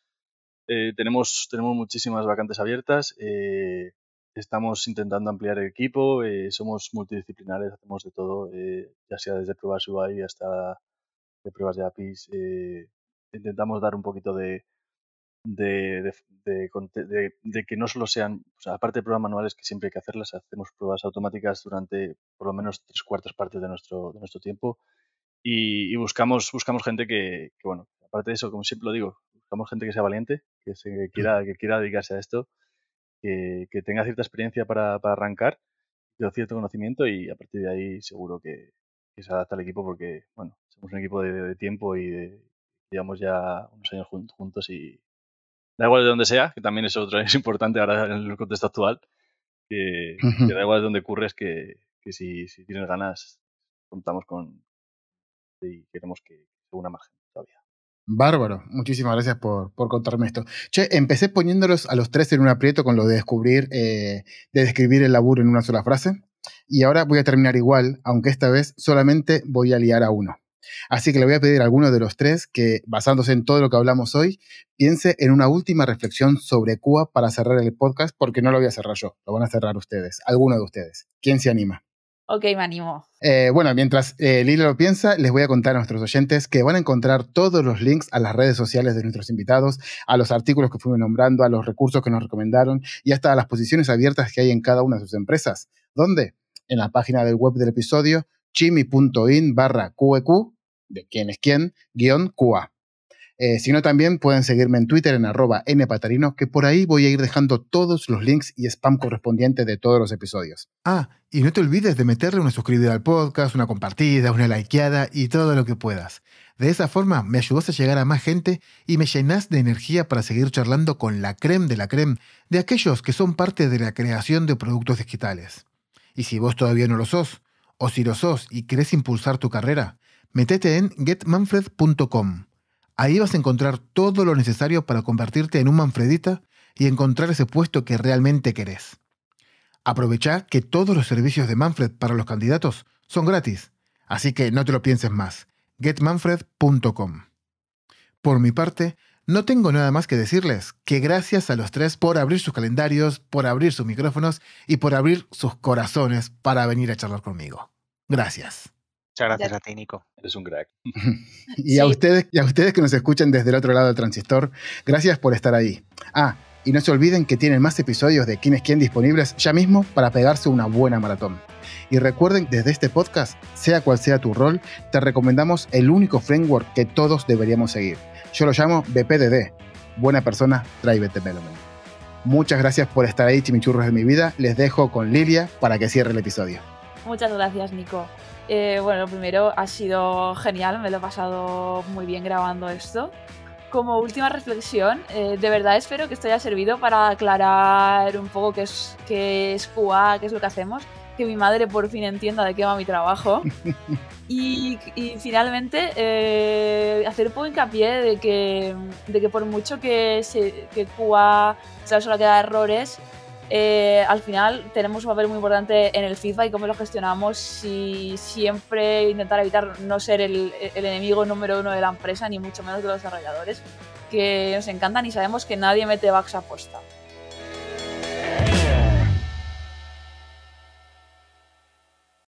eh, tenemos, tenemos muchísimas vacantes abiertas. Eh, estamos intentando ampliar el equipo. Eh, somos multidisciplinares, hacemos de todo, ya sea desde pruebas UI hasta de pruebas de APIs. intentamos dar un poquito de, de, de, que no solo sean, aparte de pruebas manuales que siempre hay que hacerlas, hacemos pruebas automáticas durante por lo menos tres cuartas partes de nuestro, de nuestro tiempo y, buscamos, buscamos gente que, que, bueno, aparte de eso, como siempre lo digo, buscamos gente que sea valiente, que, se, quiera, que quiera dedicarse a esto, que, tenga cierta experiencia para, para arrancar, cierto conocimiento y a partir de ahí seguro que, se adapta al equipo porque, bueno, somos un equipo de, tiempo y de, llevamos ya unos años juntos y da igual de donde sea, que también es otro, es importante ahora en el contexto actual, que, da igual de donde ocurres, que, que si, si, tienes ganas, contamos con y queremos que se una más gente todavía. Bárbaro, muchísimas gracias por, contarme esto. Che, empecé poniéndolos a los tres en un aprieto con lo de descubrir, eh, de describir el laburo en una sola frase. Y ahora voy a terminar igual, aunque esta vez solamente voy a liar a uno. Así que le voy a pedir a alguno de los tres que, basándose en todo lo que hablamos hoy, piense en una última reflexión sobre Cuba para cerrar el podcast, porque no lo voy a cerrar yo, lo van a cerrar ustedes, alguno de ustedes. ¿Quién se anima? Ok, me animo. Eh, bueno, mientras eh, Lila lo piensa, les voy a contar a nuestros oyentes que van a encontrar todos los links a las redes sociales de nuestros invitados, a los artículos que fuimos nombrando, a los recursos que nos recomendaron y hasta a las posiciones abiertas que hay en cada una de sus empresas. ¿Dónde? En la página del web del episodio chimi.in barra QEQ, de quién es quién, guion QA. Eh, si no, también pueden seguirme en Twitter en arroba npatarino, que por ahí voy a ir dejando todos los links y spam correspondientes de todos los episodios. Ah, y no te olvides de meterle una suscribida al podcast, una compartida, una likeada y todo lo que puedas. De esa forma me ayudas a llegar a más gente y me llenas de energía para seguir charlando con la creme de la creme de aquellos que son parte de la creación de productos digitales. Y si vos todavía no lo sos, o si lo sos y querés impulsar tu carrera, metete en getmanfred.com Ahí vas a encontrar todo lo necesario para convertirte en un Manfredita y encontrar ese puesto que realmente querés. Aprovecha que todos los servicios de Manfred para los candidatos son gratis, así que no te lo pienses más. getmanfred.com. Por mi parte, no tengo nada más que decirles que gracias a los tres por abrir sus calendarios, por abrir sus micrófonos y por abrir sus corazones para venir a charlar conmigo. Gracias. Muchas gracias a ti, Nico. Eres un crack. y, a ustedes, y a ustedes que nos escuchan desde el otro lado del transistor, gracias por estar ahí. Ah, y no se olviden que tienen más episodios de Quién es Quién disponibles ya mismo para pegarse una buena maratón. Y recuerden, desde este podcast, sea cual sea tu rol, te recomendamos el único framework que todos deberíamos seguir. Yo lo llamo BPDD, Buena Persona Private Development. Muchas gracias por estar ahí, chimichurros de mi vida. Les dejo con Lilia para que cierre el episodio. Muchas gracias, Nico. Eh, bueno, lo primero ha sido genial, me lo he pasado muy bien grabando esto. Como última reflexión, eh, de verdad espero que esto haya servido para aclarar un poco qué es, qué es QA, qué es lo que hacemos, que mi madre por fin entienda de qué va mi trabajo. Y, finalmente, eh, hacer un poco hincapié de que, de que por mucho que, se, que QA solo queda errores, eh, al final tenemos un papel muy importante en el feedback y cómo lo gestionamos y siempre intentar evitar no ser el, enemigo número uno de la empresa, ni mucho menos de los desarrolladores, que nos encantan y sabemos que nadie mete bugs a posta.